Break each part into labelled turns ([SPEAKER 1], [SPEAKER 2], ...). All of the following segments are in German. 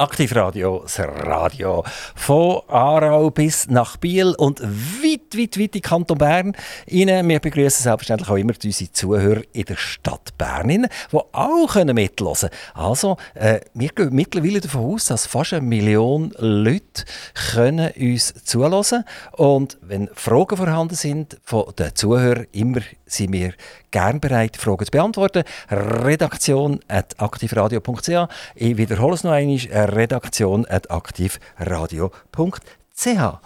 [SPEAKER 1] Aktivradio, das Radio von Aarau bis nach Biel und weit, weit, weit in Kanton Bern. Ihnen, wir begrüßen selbstverständlich auch immer unsere Zuhörer in der Stadt Bern, die auch mithören können. Also, äh, wir gehen mittlerweile davon aus, dass fast eine Million Leute können uns zuhören Und wenn Fragen vorhanden sind von den Zuhörern, immer sind wir gern bereit, Fragen zu beantworten. Redaktion at aktivradio.ch. Ich wiederhole es noch einmal. Redaktion at aktivradio.ch.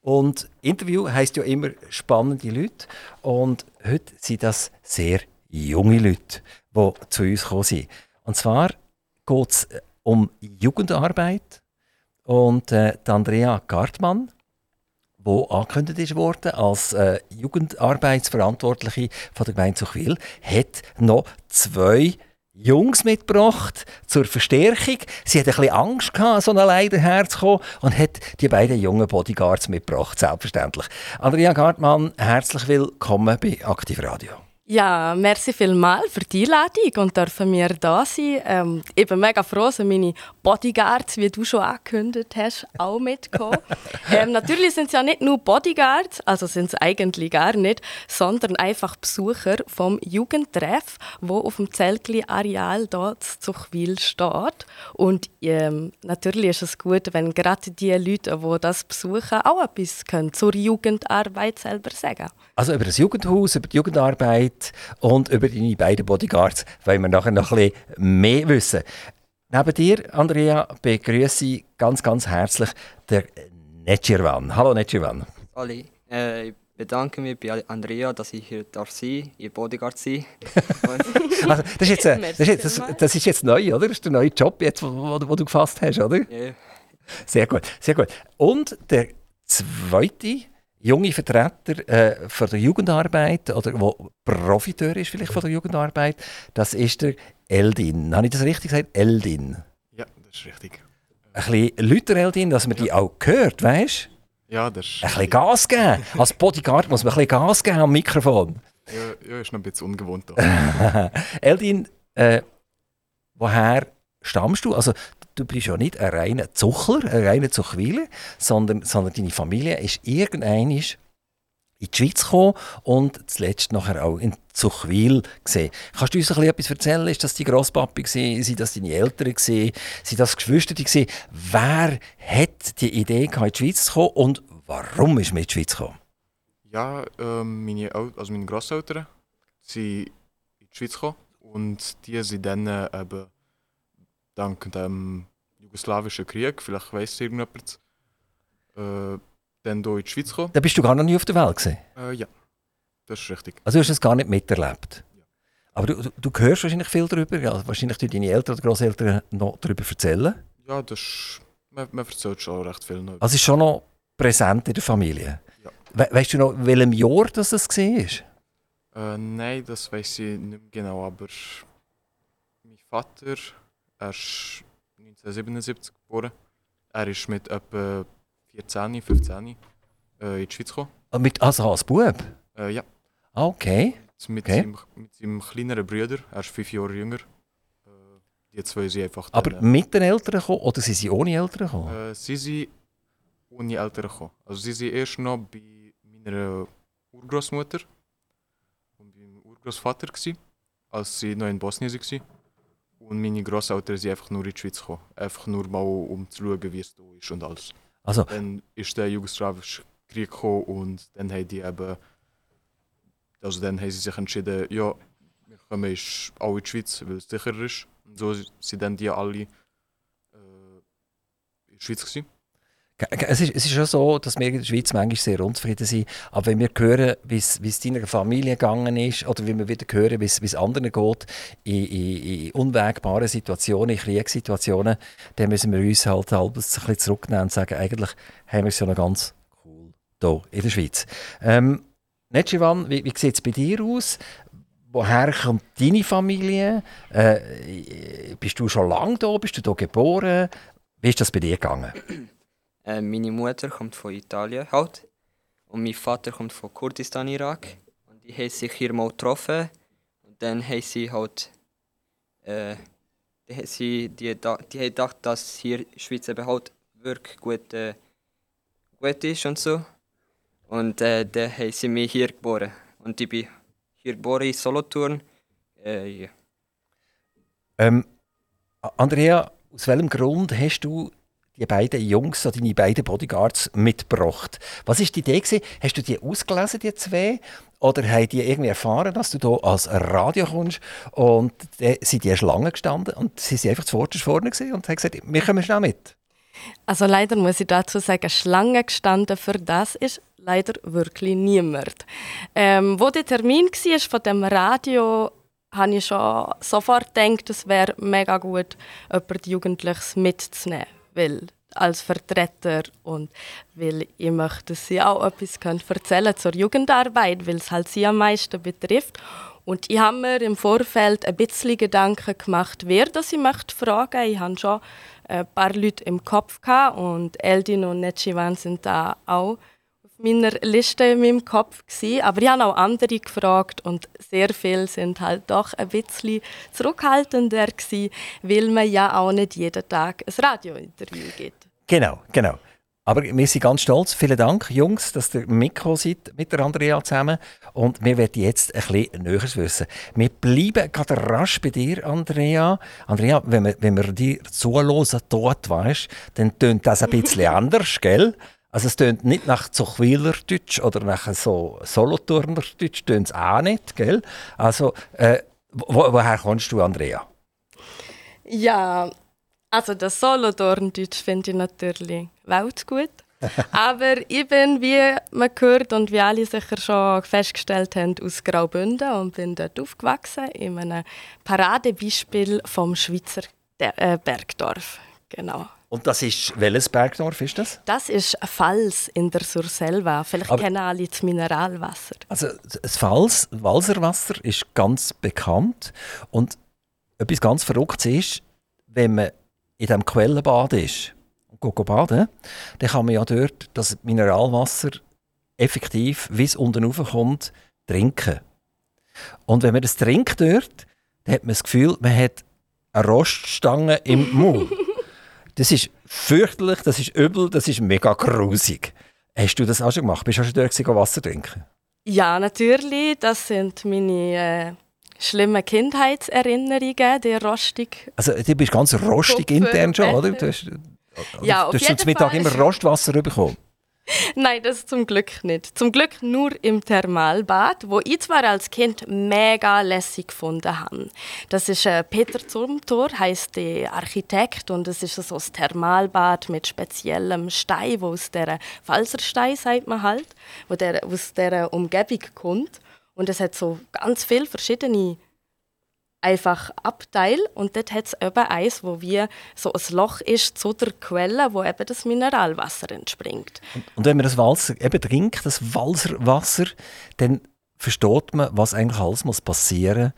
[SPEAKER 1] Und Interview heisst ja immer spannende Leute. Und heute sind das sehr junge Leute, die zu uns gekommen sind. Und zwar geht es um Jugendarbeit. Und äh, Andrea Gartmann wo angekündigt wurde als äh, Jugendarbeitsverantwortliche von der Gemeinde Zuchwil, hat noch zwei Jungs mitgebracht zur Verstärkung. Sie hat ein bisschen Angst gehabt, so ein Leidenherz zu kommen und hat die beiden jungen Bodyguards mitgebracht, selbstverständlich. Andrea Gartmann, herzlich willkommen bei Aktiv Radio.
[SPEAKER 2] Ja, merci vielmals für die Einladung und dürfen wir da sein. Ähm, ich bin mega froh, dass meine Bodyguards, wie du schon angekündigt hast, auch mitkommen. ähm, natürlich sind es ja nicht nur Bodyguards, also sind es eigentlich gar nicht, sondern einfach Besucher vom Jugendtreff, wo auf dem Zeltli-Areal dort zu Zuchwil steht. Und ähm, natürlich ist es gut, wenn gerade die Leute, die das besuchen, auch etwas können zur Jugendarbeit selber sagen.
[SPEAKER 1] Also über das Jugendhaus, über die Jugendarbeit und über deine beiden Bodyguards wollen wir nachher noch ein bisschen mehr wissen. Neben dir, Andrea, begrüße ich ganz, ganz herzlich der Netschirwan. Hallo Netschirwan.
[SPEAKER 3] Hallo, äh, ich bedanke mich bei Andrea, dass ich hier darf sein, ihr Bodyguard sein.
[SPEAKER 1] also, das, ist jetzt, äh, das, ist jetzt, das, das, ist jetzt neu, oder? Das ist der neue Job, jetzt, wo, wo, wo du gefasst hast, oder?
[SPEAKER 3] Ja.
[SPEAKER 1] Sehr gut, sehr gut. Und der zweite junge Vertreter äh, von der Jugendarbeit oder wo Profiteur ist vielleicht von der Jugendarbeit, das ist der Eldin. Habe ich das richtig gesagt? Eldin.
[SPEAKER 4] Ja, das ist richtig.
[SPEAKER 1] Ein bisschen Lüter Eldin, dass man ja. die auch hört, weißt
[SPEAKER 4] du? Ja, das
[SPEAKER 1] ist. Ein bisschen Gas geben. Als Bodyguard muss man ein bisschen Gas geben am Mikrofon.
[SPEAKER 4] Ja, ja ist noch ein bisschen ungewohnt.
[SPEAKER 1] Eldin, äh, woher stammst du? Also, du bist ja nicht ein reiner Zuchler, ein reiner Zuchwiler, sondern, sondern deine Familie ist irgendwann in die Schweiz gekommen und zuletzt nachher auch in Zuchwil gesehen. Kannst du uns ein etwas erzählen? Ist das die Grosspapi gewesen? Sind das deine Eltern gewesen? Sind das Geschwister gewesen? Wer hat die Idee gehabt, in die Schweiz zu kommen und warum ist man in die Schweiz gekommen?
[SPEAKER 4] Ja, ähm, meine, also meine Grosseltern sind in die Schweiz gekommen und die sind dann eben dank dem jugoslawischen Krieg, vielleicht weiss irgendjemand, äh, dann hier in die Schweiz gekommen.
[SPEAKER 1] Da bist du gar noch nie auf der Welt gesehen?
[SPEAKER 4] Äh, ja, das ist richtig.
[SPEAKER 1] Also du hast es gar nicht miterlebt? Ja. Aber du, du, du hörst wahrscheinlich viel darüber, ja, wahrscheinlich du deine Eltern oder Großeltern noch darüber erzählen?
[SPEAKER 4] Ja, das ist, man, man erzählt schon recht viel.
[SPEAKER 1] Noch. Also es ist schon noch präsent in der Familie? Ja. We weißt du noch, in welchem Jahr das, das war?
[SPEAKER 4] Äh, nein, das weiß ich nicht mehr genau, aber mein Vater er ist 1977 geboren. Er ist mit etwa 14, 15 äh, in die Schweiz gekommen.
[SPEAKER 1] Ah, mit, also als Bub?
[SPEAKER 4] Äh, ja.
[SPEAKER 1] Ah, okay.
[SPEAKER 4] Mit,
[SPEAKER 1] okay.
[SPEAKER 4] Seinem, mit seinem kleineren Bruder, er ist fünf Jahre jünger. Äh, die zwei sind einfach.
[SPEAKER 1] Aber
[SPEAKER 4] dann,
[SPEAKER 1] mit den Eltern gekommen oder sind sie ohne Eltern gekommen?
[SPEAKER 4] Äh, sie sind ohne Eltern gekommen. Also sie sind erst noch bei meiner Urgroßmutter und beim Urgroßvater als sie noch in Bosnien waren. Und meine Grosseltern sind einfach nur in die Schweiz gekommen. Einfach nur mal, um zu schauen, wie es da ist und alles.
[SPEAKER 1] Also.
[SPEAKER 4] Dann ist der jugoslawische Krieg gekommen und dann haben die eben. Also dann haben sie sich entschieden, ja, wir kommen ist auch in die Schweiz, weil es sicherer ist. Und so sind dann die alle äh, in der Schweiz gewesen.
[SPEAKER 1] Es ist, es ist schon so, dass wir in der Schweiz manchmal sehr unzufrieden sind. Aber wenn wir hören, wie es deiner Familie gegangen ist, oder wenn wir wieder hören, wie es anderen geht, in, in, in unwägbaren Situationen, in Kriegssituationen, dann müssen wir uns halt ein bisschen zurücknehmen und sagen, eigentlich haben wir es ja noch ganz cool hier in der Schweiz. Ähm, Netschivan, wie, wie sieht es bei dir aus? Woher kommt deine Familie? Äh, bist du schon lange da? Bist du hier geboren? Wie ist das bei dir gegangen?
[SPEAKER 3] Äh, meine Mutter kommt von Italien halt. Und mein Vater kommt von Kurdistan, Irak. die haben sich hier mal getroffen. Und dann haben sie halt. Äh, die, haben die, die gedacht, dass hier Schweiz eben halt wirklich gut, äh, gut ist und so. Und äh, dann haben sie mich hier geboren. Und ich bin hier geboren in Solothurn. Äh, ja.
[SPEAKER 1] Ähm, Andrea, aus welchem Grund hast du die beiden Jungs, so deine beiden Bodyguards, mitgebracht? Was war die Idee? Gewesen? Hast du die ausgelesen, die zwei? Oder haben die irgendwie erfahren, dass du hier als Radio kommst? Und dann sind die Schlange gestanden und sie sind einfach zuvorderst vorne und haben gesagt, wir kommen schnell mit.
[SPEAKER 2] Also leider muss ich dazu sagen, Schlange gestanden für das ist leider wirklich niemand. Ähm, wo der Termin war von dem Radio, habe ich schon sofort gedacht, es wäre mega gut, jemand Jugendliches mitzunehmen. Weil als Vertreter und weil ich möchte, dass sie auch etwas können erzählen zur Jugendarbeit, weil es halt sie am meisten betrifft. Und ich habe mir im Vorfeld ein bisschen Gedanken gemacht, wer das ich möchte fragen. Ich hatte schon ein paar Leute im Kopf und Eldin und Nechivan sind da auch meiner Liste in meinem Kopf gewesen. Aber ich habe auch andere gefragt und sehr viele sind halt doch ein bisschen zurückhaltender gewesen, weil man ja auch nicht jeden Tag ein Radiointerview gibt.
[SPEAKER 1] Genau, genau. Aber wir sind ganz stolz. Vielen Dank, Jungs, dass ihr mitgekommen seid mit der Andrea zusammen. Und wir werden jetzt ein bisschen Näheres wissen. Wir bleiben gerade rasch bei dir, Andrea. Andrea, wenn wir, wenn wir dir zuhören, dort weißt, dann tönt das ein bisschen anders, gell? Also es tönt nicht nach Zuchwiler Deutsch oder nach so Solothurner Deutsch, tönt es auch nicht, gell? Also, äh, wo, woher kommst du, Andrea?
[SPEAKER 2] Ja, also das Solothurn-Deutsch finde ich natürlich weltgut. Aber ich bin, wie man gehört und wie alle sicher schon festgestellt haben, aus Graubünden und bin dort aufgewachsen, in einem Paradebeispiel vom Schweizer äh, Bergdorf. Genau.
[SPEAKER 1] Und das ist, welches Bergdorf ist das?
[SPEAKER 2] Das ist ein Fals in der Surselva. Vielleicht
[SPEAKER 1] Aber-
[SPEAKER 2] kennen alle das Mineralwasser.
[SPEAKER 1] Also das Fals, Walserwasser ist ganz bekannt und etwas ganz Verrücktes ist, wenn man in diesem Quellenbad ist und geht baden, dann kann man ja dort das Mineralwasser effektiv, wie es unten raufkommt, trinken. Und wenn man das trinkt dort, dann hat man das Gefühl, man hat eine Roststange im Mund. Das ist fürchterlich, das ist übel, das ist mega grusig. Hast du das auch schon gemacht? Bist du auch schon dort gewesen, Wasser trinken?
[SPEAKER 2] Ja, natürlich. Das sind meine äh, schlimmen Kindheitserinnerungen, die rostig
[SPEAKER 1] Also du bist ganz rostig
[SPEAKER 2] Kopf,
[SPEAKER 1] intern schon, oder? Du hast,
[SPEAKER 2] Ja,
[SPEAKER 1] du hast zum Mittag immer Rostwasser bekommen.
[SPEAKER 2] Nein, das zum Glück nicht. Zum Glück nur im Thermalbad, wo ich zwar als Kind mega lässig gefunden habe. Das ist äh, Peter Zumthor, heißt der Architekt und es ist so ein Thermalbad mit speziellem Stein, wo aus der Falserstein sagt man halt, wo der aus der Umgebung kommt und es hat so ganz viele verschiedene einfach Abteil und dort hat es eben eins, wo wie so ein Loch ist zu der Quelle, wo eben das Mineralwasser entspringt.
[SPEAKER 1] Und wenn man das Walser eben trinkt, das Walserwasser, dann versteht man, was eigentlich alles muss passieren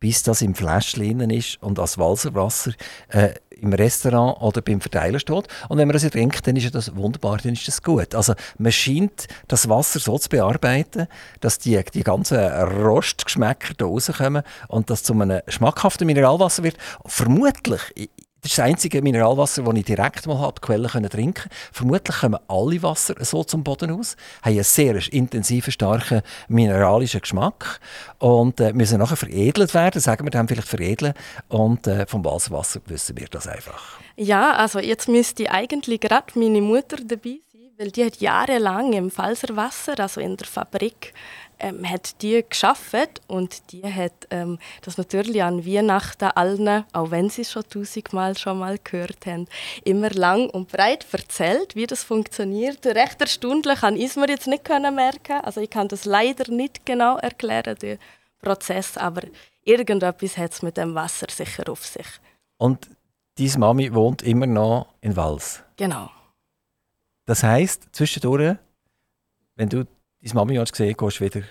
[SPEAKER 1] bis das im Fläschchen ist und als Walserwasser äh, im Restaurant oder beim Verteiler steht. Und wenn man das trinkt, dann ist das wunderbar, dann ist das gut. Also man scheint das Wasser so zu bearbeiten, dass die, die ganzen Rostgeschmäcker da rauskommen und das zu einem schmackhaften Mineralwasser wird. Vermutlich, das ist das einzige Mineralwasser, das ich direkt mal habe, die Quelle können trinken. Vermutlich kommen alle Wasser so zum Boden aus, haben einen sehr intensiven, starken mineralischen Geschmack. Und äh, müssen nachher veredelt werden, sagen wir dann vielleicht veredeln. Und äh, vom Walserwasser wissen wir das einfach.
[SPEAKER 2] Ja, also jetzt müsste eigentlich gerade meine Mutter dabei sein, weil die hat jahrelang im Falserwasser, also in der Fabrik, ähm, hat die geschafft und die hat ähm, das natürlich an Weihnachten allen, auch wenn sie schon tausendmal schon mal gehört haben, immer lang und breit erzählt, wie das funktioniert. Recht erstaunlich kann ich es mir jetzt nicht können merken. Also ich kann das leider nicht genau erklären, den Prozess, aber irgendetwas hat es mit dem Wasser sicher auf sich.
[SPEAKER 1] Und deine Mami wohnt immer noch in Wals.
[SPEAKER 2] Genau.
[SPEAKER 1] Das heisst, zwischendurch, wenn du deine Mami hast gesehen gehst du wieder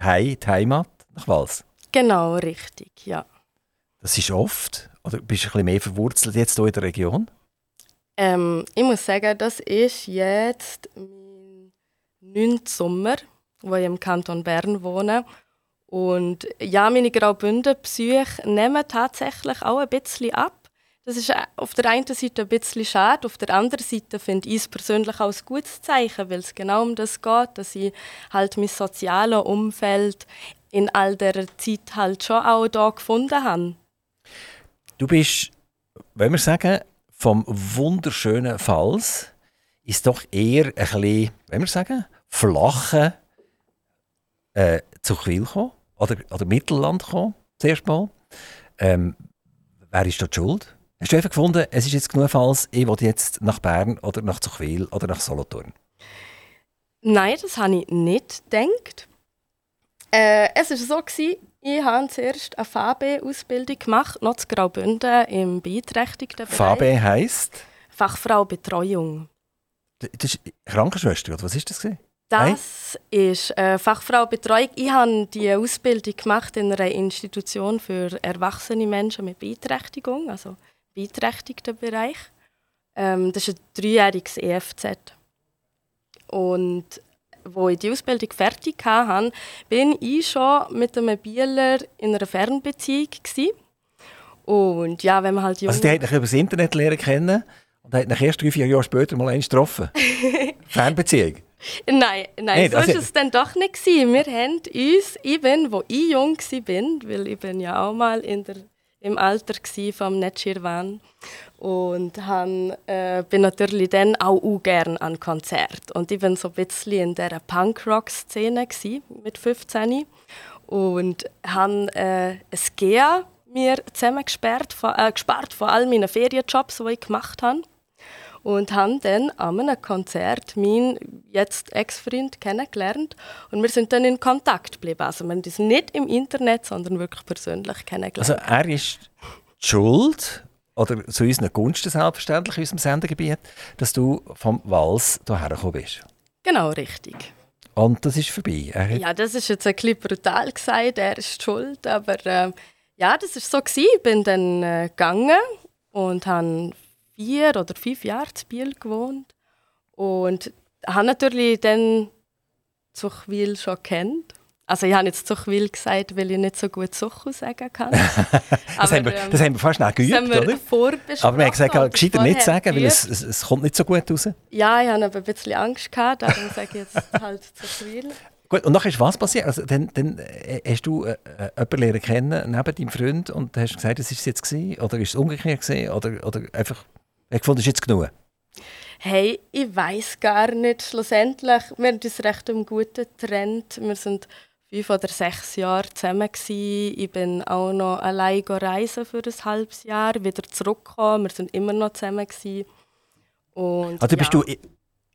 [SPEAKER 1] heim, die Heimat nach Wals.
[SPEAKER 2] Genau, richtig, ja.
[SPEAKER 1] Das ist oft. Oder bist du ein bisschen mehr verwurzelt jetzt hier in der Region?
[SPEAKER 2] Ähm, ich muss sagen, das ist jetzt mein neunter Sommer, wo ich im Kanton Bern wohne. Und ja, meine Graubünden-Psyche nehmen tatsächlich auch ein bisschen ab. Das ist äh, auf der einen Seite ein bisschen schade, auf der anderen Seite finde ich es persönlich auch ein gutes Zeichen, weil es genau um das geht, dass ich halt mein soziales Umfeld in all dieser Zeit halt schon auch da gefunden habe.
[SPEAKER 1] Du bist, wenn wir sagen, vom wunderschönen Fals ist doch eher ein bisschen, wenn wir sagen, flache äh, Zuchwil gekommen oder, oder Mittelland gekommen, zuerst mal. Ähm, wer ist die schuld? Hast du einfach gefunden, es ist jetzt genug Falls, ich will jetzt nach Bern oder nach Zuchwil oder nach Solothurn?
[SPEAKER 2] Nein, das habe ich nicht gedacht. Äh, es war so, gewesen, ich habe zuerst eine FAB-Ausbildung gemacht, noch zu Graubünden im beeinträchtigten Bereich.
[SPEAKER 1] FAB heisst?
[SPEAKER 2] Fachfrau Betreuung.
[SPEAKER 1] Das ist Krankenschwester, oder was ist das? Gewesen?
[SPEAKER 2] Das ist äh, Fachfrau Betreuung. Ich habe die Ausbildung gemacht in einer Institution für erwachsene Menschen mit Beeinträchtigung, also beeinträchtigten Bereich. Ähm, das ist ein dreijähriges EFZ. Und wo ich die Ausbildung fertig hatte, bin ich schon mit einem Bieler in einer Fernbeziehung. Gewesen. Und ja, wenn man halt jung...
[SPEAKER 1] Also die hat dich über das Internet lernen kennen und hat dich erst drei, vier Jahre später mal eins getroffen? Fernbeziehung?
[SPEAKER 2] Nein, nein
[SPEAKER 1] Nein,
[SPEAKER 2] so
[SPEAKER 1] also-
[SPEAKER 2] war es dann doch nicht. Gewesen. Wir haben uns, eben, wo ich jung war, weil ich bin ja auch mal in der, im Alter vom Netschirwan und han, äh, bin natürlich dann auch u gern an Konzert. Und ich bin so ein bisschen in dieser Punkrock-Szene mit 15 und han äh, GEA mir zusammengesperrt, äh, gespart von all meinen Ferienjobs, die ich gemacht habe und haben dann an einem Konzert meinen jetzt Ex-Freund kennengelernt und wir sind dann in Kontakt geblieben. Also wir haben uns nicht im Internet, sondern wirklich persönlich kennengelernt.
[SPEAKER 1] Also er ist die schuld, oder zu unseren Gunsten selbstverständlich in unserem Sendegebiet, dass du vom Wals hierher gekommen bist.
[SPEAKER 2] genau, richtig.
[SPEAKER 1] Und das ist vorbei. Er
[SPEAKER 2] Ja, das ist jetzt ein bisschen brutal gesagt, er ist schuld, aber äh, ja, das ist so gewesen. Ich bin dann äh, gegangen und habe vier oder fünf Jahre in Biel gewohnt und habe natürlich dann Zuchwil schon kennt. Also ich habe jetzt Zuchwil gesagt, weil ich nicht so gut Suchu sagen kann.
[SPEAKER 1] das, haben wir,
[SPEAKER 2] ähm,
[SPEAKER 1] das haben wir fast schnell
[SPEAKER 2] das haben
[SPEAKER 1] geübt,
[SPEAKER 2] wir
[SPEAKER 1] oder? Aber wir haben gesagt, gescheiter nicht sagen, weil es,
[SPEAKER 2] geübt.
[SPEAKER 1] es, es kommt nicht so gut raus.
[SPEAKER 2] Ja, ich hatte aber ein bisschen Angst, gehabt, darum sage ich jetzt halt Zuchwil.
[SPEAKER 1] Gut, und nachher ist was passiert? Also, dann, dann äh, hast du äh, äh, jemanden lernen kennen, neben deinem Freund, und hast gesagt, das ist es jetzt gewesen? Oder ist es umgekehrt gewesen? Oder, oder einfach, ich gefunden, ist jetzt genug?
[SPEAKER 2] Hey, ich weiß gar nicht. Schlussendlich, wir haben uns recht im guten Trend. Wir sind fünf oder sechs Jahre zusammen. Gewesen. Ich bin auch noch allein reisen für ein halbes Jahr, wieder zurückgekommen. Wir sind immer noch zusammen. Gewesen. Und,
[SPEAKER 1] Also bist
[SPEAKER 2] ja.
[SPEAKER 1] du,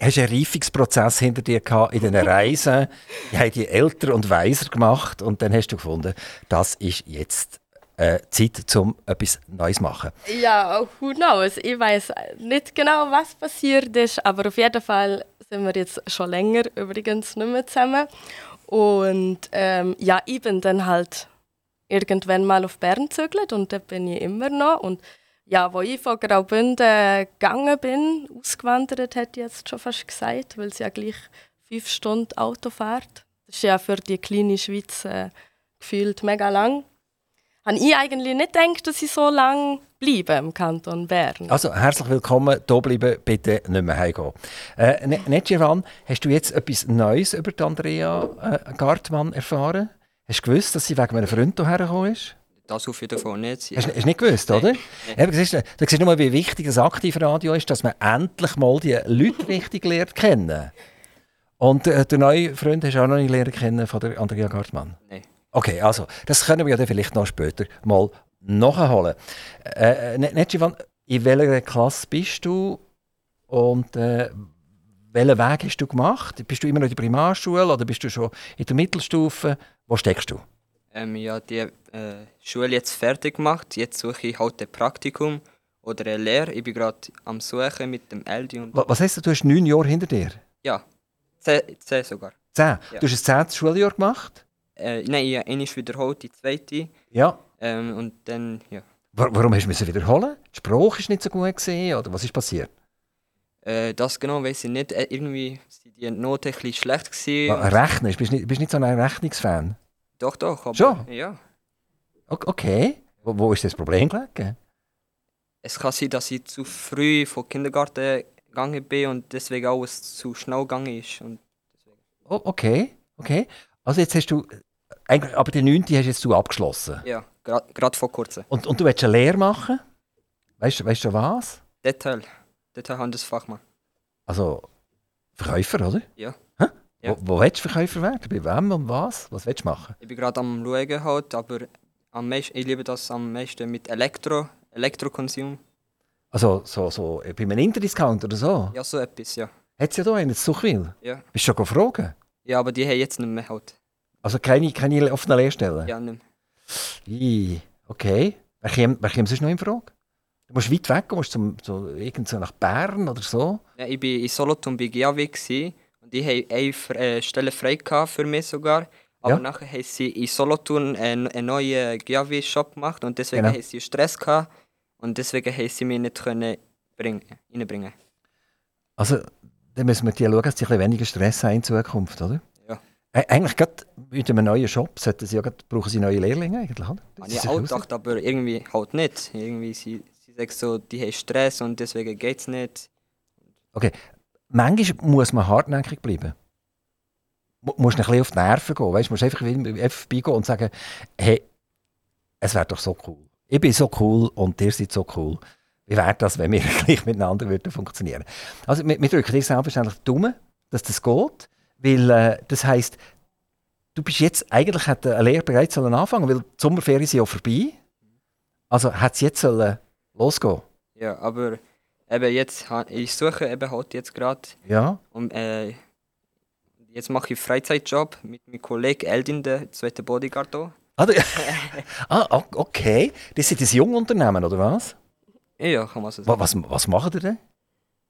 [SPEAKER 1] hast einen Reifungsprozess hinter dir gehabt in diesen Reisen, die haben dich älter und weiser gemacht und dann hast du gefunden, das ist jetzt äh, Zeit, um etwas Neues zu machen.
[SPEAKER 2] Ja, who knows? Ich weiß nicht genau, was passiert ist, aber auf jeden Fall sind wir jetzt schon länger übrigens nicht mehr zusammen. Und ähm, ja, ich bin dann halt irgendwann mal auf Bern gezügelt und da bin ich immer noch. Und ja, wo ich von Graubünden gegangen bin, ausgewandert, hätte ich jetzt schon fast gesagt, weil es ja gleich fünf Stunden Auto fährt. Das ist ja für die kleine Schweiz äh, gefühlt mega lang. Habe ich eigentlich nicht gedacht, dass ich so lange bleibe im Kanton Bern.
[SPEAKER 1] Also herzlich willkommen, hier bleiben, bitte nicht mehr heimgehen. Äh, Ne- Netjevan, hast du jetzt etwas Neues über die Andrea äh, Gartmann erfahren? Hast du gewusst, dass sie wegen einem Freund hierher gekommen ist?
[SPEAKER 3] Das auf jeden Fall nicht.
[SPEAKER 1] Hast du hast du nicht gewusst, oder?
[SPEAKER 3] Nein.
[SPEAKER 1] Eben, siehst du, du siehst nur mal, wie wichtig das Aktivradio ist, dass man endlich mal die Leute richtig lernt kennen. Und äh, der neue Freund hast du auch noch nicht lernen kennen von der Andrea Gartmann?
[SPEAKER 3] Nein.
[SPEAKER 1] Okay, also, das können wir ja dann vielleicht noch später mal nachholen. Äh, äh, Netjivan, in welcher Klasse bist du und äh, welchen Weg hast du gemacht? Bist du immer noch in der Primarschule oder bist du schon in der Mittelstufe? Wo steckst du?
[SPEAKER 3] Ähm, ja, die äh, Schule jetzt fertig gemacht. Jetzt suche ich halt ein Praktikum oder eine Lehre. Ich bin gerade am Suchen mit dem Eldi und
[SPEAKER 1] Wa- Was heisst du, du hast neun Jahre hinter dir?
[SPEAKER 3] ja, zehn, zehn sogar.
[SPEAKER 1] Zehn?
[SPEAKER 3] Ja.
[SPEAKER 1] Du hast ein zehntes Schuljahr gemacht?
[SPEAKER 3] Äh, nein, habe einmal wiederholt, die zweite.
[SPEAKER 1] Ja.
[SPEAKER 3] Ähm, und dann, ja.
[SPEAKER 1] Wa- Warum hast du müssen wiederholen? Die Sprache ist nicht so gut gesehen oder was ist passiert?
[SPEAKER 3] Äh, das genau weiß ich nicht. Äh, irgendwie sind die Noten ein bisschen schlecht gewesen.
[SPEAKER 1] Rechnen, bist du nicht, bist nicht so ein Rechnungsfan?
[SPEAKER 3] Doch, doch. Aber,
[SPEAKER 1] Schon?
[SPEAKER 3] Ja.
[SPEAKER 1] Okay. Wo, wo ist das Problem gelegen?
[SPEAKER 3] Es kann sein, dass ich zu früh vom Kindergarten gegangen bin und deswegen alles zu schnell gegangen ist. Und
[SPEAKER 1] Oh, okay, okay. Also jetzt hast du, eigentlich, aber die 9. hast jetzt du abgeschlossen.
[SPEAKER 3] ja, gerade vor kurzem.
[SPEAKER 1] Und, und du willst eine Lehre machen? Weißt du weißt du was?
[SPEAKER 3] Detail. Detail Handelsfachmann.
[SPEAKER 1] Also Verkäufer, oder?
[SPEAKER 3] Ja.
[SPEAKER 1] Hä?
[SPEAKER 3] Ja.
[SPEAKER 1] Wo, wo willst du Verkäufer werden? Bei wem und was? Was willst du machen?
[SPEAKER 3] Ich bin gerade am Schauen, halt, aber am meisten, ich liebe das am meisten mit Elektro, Elektrokonsum.
[SPEAKER 1] Also so, so äh, bei einem Interdiscount oder so?
[SPEAKER 3] Ja, so etwas, ja.
[SPEAKER 1] Hat es ja da einen in Zuchwil?
[SPEAKER 3] ja.
[SPEAKER 1] Bist du schon gefragt?
[SPEAKER 3] Ja, aber die haben jetzt nicht mehr halt.
[SPEAKER 1] Also keine, keine offenen Lehrstellen?
[SPEAKER 3] Ja, nicht mehr.
[SPEAKER 1] Okay. Wer käme, wer käme sonst noch in Frage? Du musst weit weg, du musst zum, so, irgend so nach Bern oder so.
[SPEAKER 3] Ja, ich war in Solothurn bei GAW und die haben eine äh, Stelle frei für mich sogar. Aber
[SPEAKER 1] Ja.
[SPEAKER 3] nachher haben sie in Solothurn einen, einen neuen GAW-Shop gemacht und deswegen
[SPEAKER 1] Genau.
[SPEAKER 3] haben sie Stress gehabt und deswegen haben sie mich nicht können bringen, reinbringen.
[SPEAKER 1] Also, dann müssen wir die schauen, dass sie ein bisschen weniger Stress haben in Zukunft, oder?
[SPEAKER 3] Ja.
[SPEAKER 1] Ä- Eigentlich gerade mit einem neuen Shop sollten sie ja grad, brauchen sie neue Lehrlinge eigentlich, oder? Das
[SPEAKER 3] ich auch gedacht, aber irgendwie halt nicht. Irgendwie sie, sie sagen so, die haben Stress und deswegen geht es nicht.
[SPEAKER 1] Manchmal muss man hartnäckig bleiben. Du musst ein bisschen auf die Nerven gehen, weißt? Du musst einfach, einfach vorbeigehen und sagen, hey, es wäre doch so cool. Ich bin so cool und ihr seid so cool. Wie wäre das, wenn wir gleich miteinander würden funktionieren Also wir, wir drücken dir selbstverständlich die Daumen, dass das geht, weil äh, das heisst, du bist jetzt, eigentlich hat eine Lehre bereits sollen anfangen, weil die Sommerferien sind ja vorbei. Also hat es jetzt sollen losgehen.
[SPEAKER 3] Ja, aber eben jetzt, ich suche eben halt jetzt gerade
[SPEAKER 1] Ja.
[SPEAKER 3] und äh, jetzt mache ich Freizeitjob mit meinem Kollegen Eldin, der zweite Bodyguard hier.
[SPEAKER 1] Ah, ah, okay. Das sind das Jungunternehmen, oder was?
[SPEAKER 3] Ja, kann man so sagen.
[SPEAKER 1] Was, was machen die denn?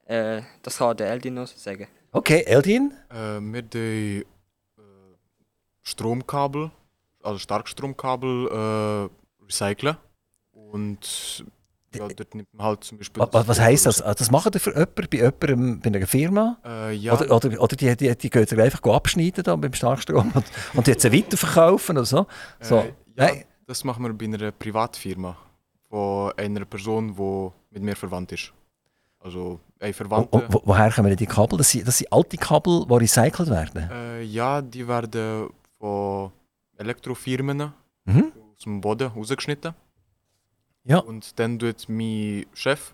[SPEAKER 3] Äh, das kann der Eldin noch sagen.
[SPEAKER 1] Okay, Eldin.
[SPEAKER 4] Äh, wir die äh, Stromkabel, also Starkstromkabel, äh, recyceln. Und ja, dort nimmt man halt zum Beispiel.
[SPEAKER 1] Wa- wa- Was heisst das? Ah, Das machen die für jemanden, bei jemandem, bei einer Firma?
[SPEAKER 4] Äh, ja,
[SPEAKER 1] Oder, oder, oder die, die, die gehen einfach abschneiden da beim Starkstrom und, und jetzt weiterverkaufen oder so? so.
[SPEAKER 4] Äh, ja,
[SPEAKER 1] Nein.
[SPEAKER 4] das machen wir bei einer Privatfirma von einer Person, die mit mir verwandt ist. Also ein Verwandter.
[SPEAKER 1] und wo- woher kommen die Kabel? Das sind, das sind alte Kabel, die recycelt werden?
[SPEAKER 4] Äh, ja, die werden von Elektrofirmen
[SPEAKER 1] Mhm.
[SPEAKER 4] aus dem Boden rausgeschnitten.
[SPEAKER 1] Ja.
[SPEAKER 4] Und dann tut mein Chef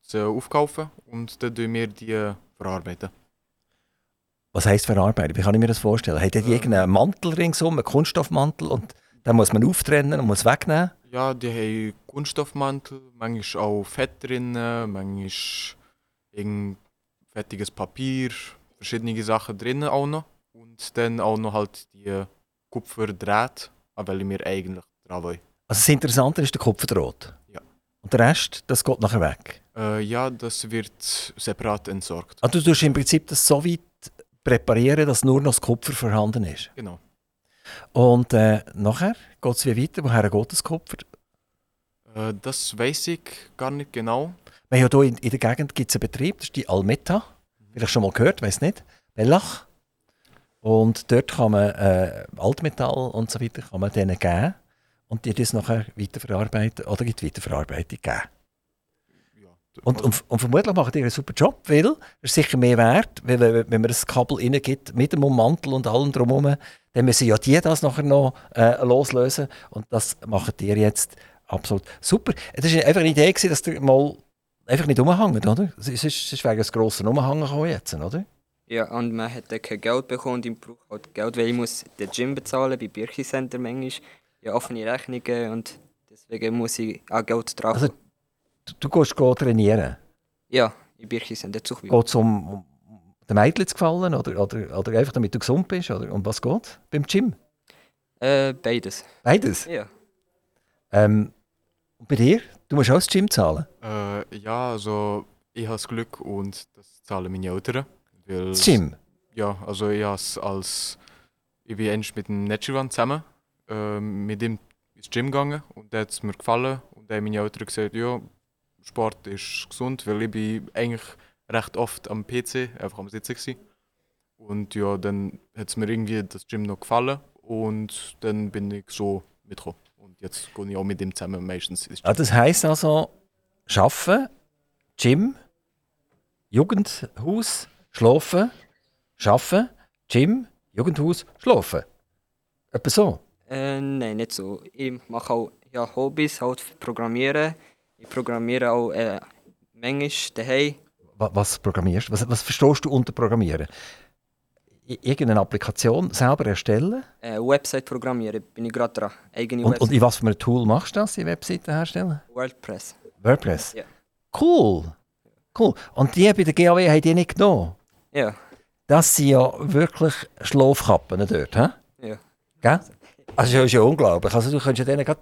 [SPEAKER 4] sie aufkaufen und dann tun wir die verarbeiten.
[SPEAKER 1] Was heisst verarbeiten? Wie kann ich mir das vorstellen? Hat die
[SPEAKER 4] Äh.
[SPEAKER 1] irgendeinen Mantel ringsum, einen Kunststoffmantel und den muss man auftrennen und muss wegnehmen?
[SPEAKER 4] Ja, die haben Kunststoffmantel, manchmal auch Fett drin, manchmal irgend fettiges Papier, verschiedene Sachen drin auch noch. Und dann auch noch halt die Kupferdrähte, an welche wir eigentlich dran wollen.
[SPEAKER 1] Also das Interessante ist der Kupferdraht.
[SPEAKER 4] Ja.
[SPEAKER 1] Und der Rest, das geht nachher weg.
[SPEAKER 4] Äh, ja, das wird separat entsorgt.
[SPEAKER 1] Also du tust im Prinzip das so weit präparieren, dass nur noch das Kupfer vorhanden ist.
[SPEAKER 4] Genau.
[SPEAKER 1] Und äh, nachher geht es wie weiter. Woher geht das Kupfer?
[SPEAKER 4] Äh, das weiß ich gar nicht genau.
[SPEAKER 1] Haben ja hier in, in der Gegend gibt's einen Betrieb, das ist die Almeta. Vielleicht schon mal gehört, weiß nicht. Bellach. Und dort kann man äh, Altmetall und so weiter kann man denen geben. Und die das nachher weiterverarbeiten oder die Weiterverarbeitung geben.
[SPEAKER 4] Ja,
[SPEAKER 1] Und, und, und vermutlich machen die einen super Job, weil es ist sicher mehr wert, weil wenn, wenn man das Kabel reingibt, mit dem Mantel und allem drumherum, dann müssen ja die das nachher noch äh, loslösen. Und das machen die jetzt absolut super. Es war einfach eine Idee, gewesen, dass der mal einfach nicht umhängt, oder? Es ist, es ist wegen des grossen Umhängen gekommen jetzt, oder?
[SPEAKER 3] Ja, und man hat dann kein Geld bekommen und ich brauche halt Geld, weil ich muss den Gym bezahlen, bei Birchi Center manchmal. Ja, offene Rechnungen und deswegen muss ich auch Geld drauf.
[SPEAKER 1] Also- Du, du gehst go trainieren.
[SPEAKER 3] ja, in Birchi Center Zuchwil.
[SPEAKER 1] Geht es um den Mädchen zu gefallen oder, oder, oder einfach damit du gesund bist? Oder um was geht beim Gym?
[SPEAKER 3] Äh, beides.
[SPEAKER 1] Beides.
[SPEAKER 3] Ja.
[SPEAKER 1] Ähm, und bei dir? Du musst auch das Gym zahlen.
[SPEAKER 4] Äh, ja, also ich habe das Glück und das zahlen meine Eltern.
[SPEAKER 1] Das Gym?
[SPEAKER 4] Ja, also ich has als ich bin eigentlich mit dem Netschirwan zusammen äh, mit ihm ins Gym gegangen und da hat es mir gefallen und dann haben meine Eltern gesagt, ja, Sport ist gesund, weil ich bin eigentlich recht oft am PC, einfach am Sitzen. Gewesen. Und ja, dann hat es mir irgendwie das Gym noch gefallen und dann bin ich so mitgekommen. Und jetzt gehe ich auch mit ihm zusammen meistens ins Gym.
[SPEAKER 1] Ah, das heisst also, Schaffen, Gym, Jugendhaus, Schlafen, Schaffen, Gym, Jugendhaus, Schlafen. Etwa so.
[SPEAKER 3] Äh, nein, nicht so. Ich mache auch ja, Hobbys, halt Programmieren. Ich programmiere auch äh, manchmal daheim.
[SPEAKER 1] Wa- Was programmierst? Was, was verstehst du unter Programmieren? Irgendeine Applikation selber erstellen?
[SPEAKER 3] Äh, Website programmieren bin ich gerade dran. Eigene
[SPEAKER 1] Und, und in was für einem Tool machst du das, die Webseiten herstellen?
[SPEAKER 3] WordPress.
[SPEAKER 1] WordPress?
[SPEAKER 3] Ja.
[SPEAKER 1] Cool. Cool. Und die bei der GAW haben die nicht genommen?
[SPEAKER 3] Ja,
[SPEAKER 1] Das sind ja wirklich Schlafkappen dort, hä?
[SPEAKER 3] ja.
[SPEAKER 1] Gell? Also das ist ja unglaublich. Also du könntest ja denen gerade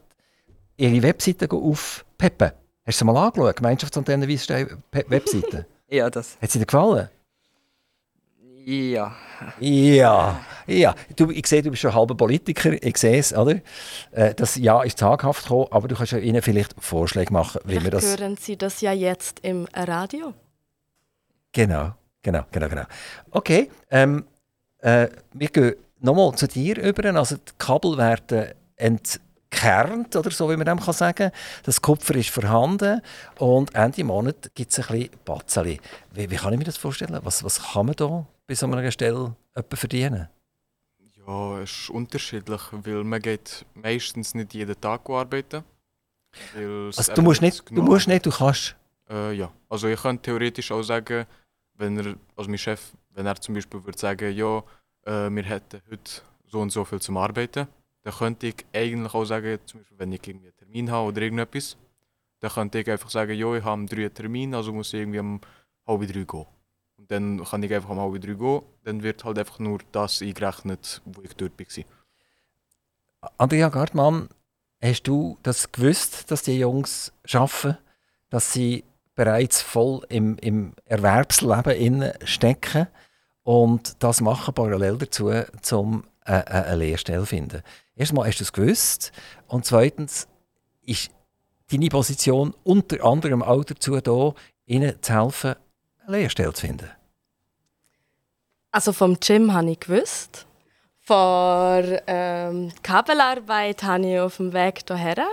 [SPEAKER 1] ihre Webseite aufpeppen. Hast du sie mal angeschaut? Gemeinschaftsantenne Webseite.
[SPEAKER 3] Ja, das.
[SPEAKER 1] Hat sie dir gefallen?
[SPEAKER 3] Ja.
[SPEAKER 1] Ja, ja. Du, ich sehe, du bist schon halber Politiker. Ich sehe es, oder? Äh, Das Ja ist zaghaft gekommen, aber du kannst ja ihnen vielleicht Vorschläge machen, wie wir das...
[SPEAKER 2] hören Sie das ja jetzt im Radio.
[SPEAKER 1] Genau, genau, genau, genau. Okay, ähm, äh, wir gehen nochmal zu dir über. Also die Kabel werden entkernt, oder so wie man dem kann sagen. Das Kupfer ist vorhanden und Ende Monat gibt es ein bisschen Batzeli. Wie, wie kann ich mir das vorstellen? Was, was kann man da bei so einer Stelle verdienen?
[SPEAKER 4] Ja, es ist unterschiedlich, weil man geht meistens nicht jeden Tag arbeiten.
[SPEAKER 1] Also du musst nicht, du musst nicht, du kannst.
[SPEAKER 4] Äh, ja, also ich könnte theoretisch auch sagen, wenn er, also mein Chef, wenn er zum Beispiel würde sagen, ja, äh, wir hätten heute so und so viel zum Arbeiten, dann könnte ich eigentlich auch sagen, zum Beispiel, wenn ich irgendwie einen Termin habe oder irgendetwas, dann könnte ich einfach sagen, ja, ich habe um drei einen Termin, also muss ich irgendwie um halb drei gehen. Und dann kann ich einfach um halb drei gehen, dann wird halt einfach nur das eingerechnet, wo ich dort war.
[SPEAKER 1] Andrea Gartmann, hast du das gewusst, dass die Jungs arbeiten, dass sie bereits voll im, im Erwerbsleben stecken und das machen parallel dazu, um äh, äh, eine Lehrstelle finden? Erstmal hast du es gewusst und zweitens ist deine Position unter anderem auch dazu da, ihnen zu helfen, eine Lehrstelle zu finden.
[SPEAKER 2] Also vom Gym habe ich gewusst. Von ähm, Kabelarbeit habe ich auf dem Weg hierher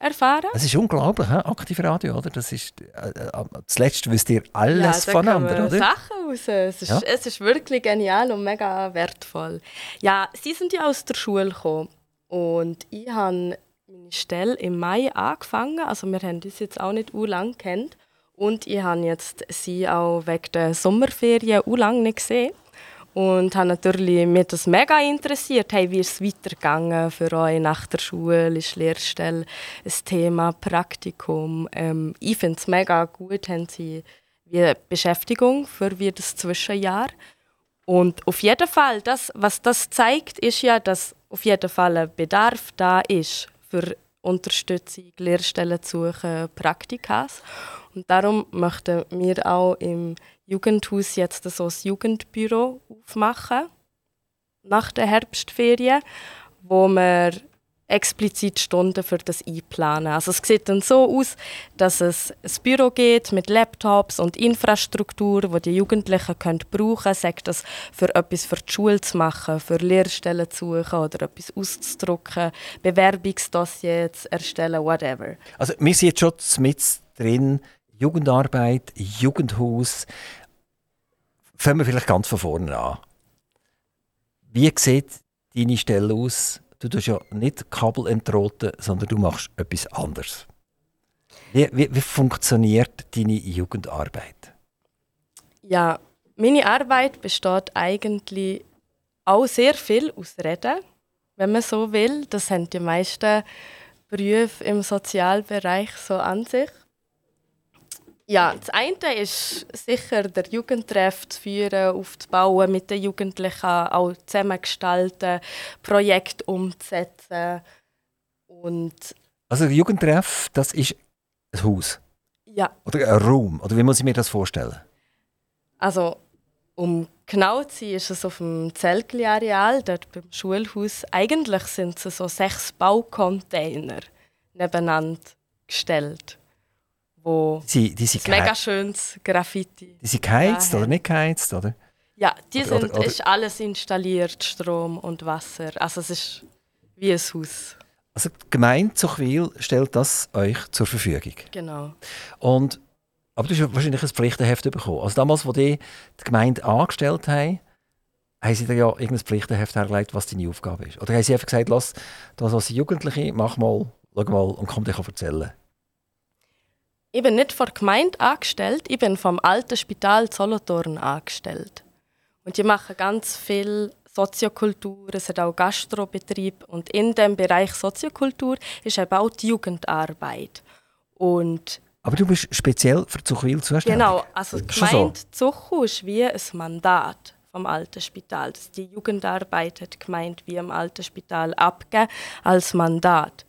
[SPEAKER 2] erfahren.
[SPEAKER 1] Es ist unglaublich, he? aktive Radio, oder? Das ist, äh, äh, zuletzt wisst ihr alles
[SPEAKER 2] da
[SPEAKER 1] voneinander, oder?
[SPEAKER 2] Sachen raus. Es ist,
[SPEAKER 1] Ja.
[SPEAKER 2] es ist wirklich genial und mega wertvoll. Ja, sie sind ja aus der Schule gekommen und ich habe meine Stelle im Mai angefangen. Also wir haben uns jetzt auch nicht u lang kennt und ich habe jetzt sie auch wegen der Sommerferien u lang nicht gesehen. Und habe natürlich mich das mega interessiert. Hey, wie ist es weitergegangen für euch nach der Schule? Ist Lehrstelle ein Thema, Praktikum? Ähm, ich finde es mega gut, haben sie wie Beschäftigung für wie das Zwischenjahr. Und auf jeden Fall, das, was das zeigt, ist ja, dass auf jeden Fall ein Bedarf da ist für Unterstützung, Lehrstellen zu suchen, Praktikas. Und darum möchten wir auch im Jugendhaus jetzt so ein Jugendbüro aufmachen nach der Herbstferien, wo wir explizit Stunden für das einplanen. Also es sieht dann so aus, dass es ein Büro gibt mit Laptops und Infrastruktur, wo die Jugendlichen können brauchen, sagt das für etwas für die Schule zu machen, für Lehrstellen zu suchen oder etwas auszudrucken, Bewerbungsdossiers zu erstellen, whatever.
[SPEAKER 1] Also wir sind jetzt schon mit drin, Jugendarbeit, Jugendhaus. Fangen wir vielleicht ganz von vorne an. Wie sieht deine Stelle aus? Du tust ja nicht Kabel entroten, sondern du machst etwas anderes. Wie, wie, wie funktioniert deine Jugendarbeit?
[SPEAKER 2] Ja, meine Arbeit besteht eigentlich auch sehr viel aus Reden, wenn man so will. Das haben die meisten Berufe im Sozialbereich so an sich. Ja, das eine ist sicher der Jugendtreff zu führen, aufzubauen, mit den Jugendlichen auch zusammengestalten, Projekte umzusetzen. Und
[SPEAKER 1] Also der Jugendtreff, das ist ein Haus
[SPEAKER 2] ja,
[SPEAKER 1] oder ein Raum. Oder wie muss ich mir das vorstellen?
[SPEAKER 2] Also, um genau zu sein, ist es auf dem Zeltli-Areal, dort beim Schulhaus. Eigentlich sind es so sechs Baucontainer nebeneinander gestellt, wo
[SPEAKER 1] Sie, die sind
[SPEAKER 2] ein mega schönes Graffiti.
[SPEAKER 1] die sind geheizt oder nicht geheizt, oder?
[SPEAKER 2] Ja, die sind,
[SPEAKER 1] oder- oder-
[SPEAKER 2] ist alles installiert, Strom und Wasser. Also es ist wie ein Haus.
[SPEAKER 1] Also die Gemeinde Zuchwil stellt das euch zur Verfügung.
[SPEAKER 2] Genau.
[SPEAKER 1] Und, aber du hast wahrscheinlich ein Pflichtenheft bekommen. Also damals, als die die Gemeinde angestellt haben, haben sie dir ja irgendein Pflichtenheft hergelegt, was deine Aufgabe ist. Oder haben sie einfach gesagt, lass, das als Jugendliche, mach mal, schau mal und komm dir erzählen.
[SPEAKER 2] Ich bin nicht von der Gemeinde angestellt, ich bin vom alten Spital Solothurn angestellt. Und die machen ganz viel Soziokultur, es hat auch Gastrobetrieb und in dem Bereich Soziokultur ist eben auch die Jugendarbeit. Und
[SPEAKER 1] Aber du bist speziell für Zuchwil zuständig.
[SPEAKER 2] genau, also die
[SPEAKER 1] Schon so?
[SPEAKER 2] Gemeinde Zuchu ist wie ein Mandat vom alten Spital. Die Jugendarbeit hat die Gemeinde wie im alten Spital abgegeben als Mandat.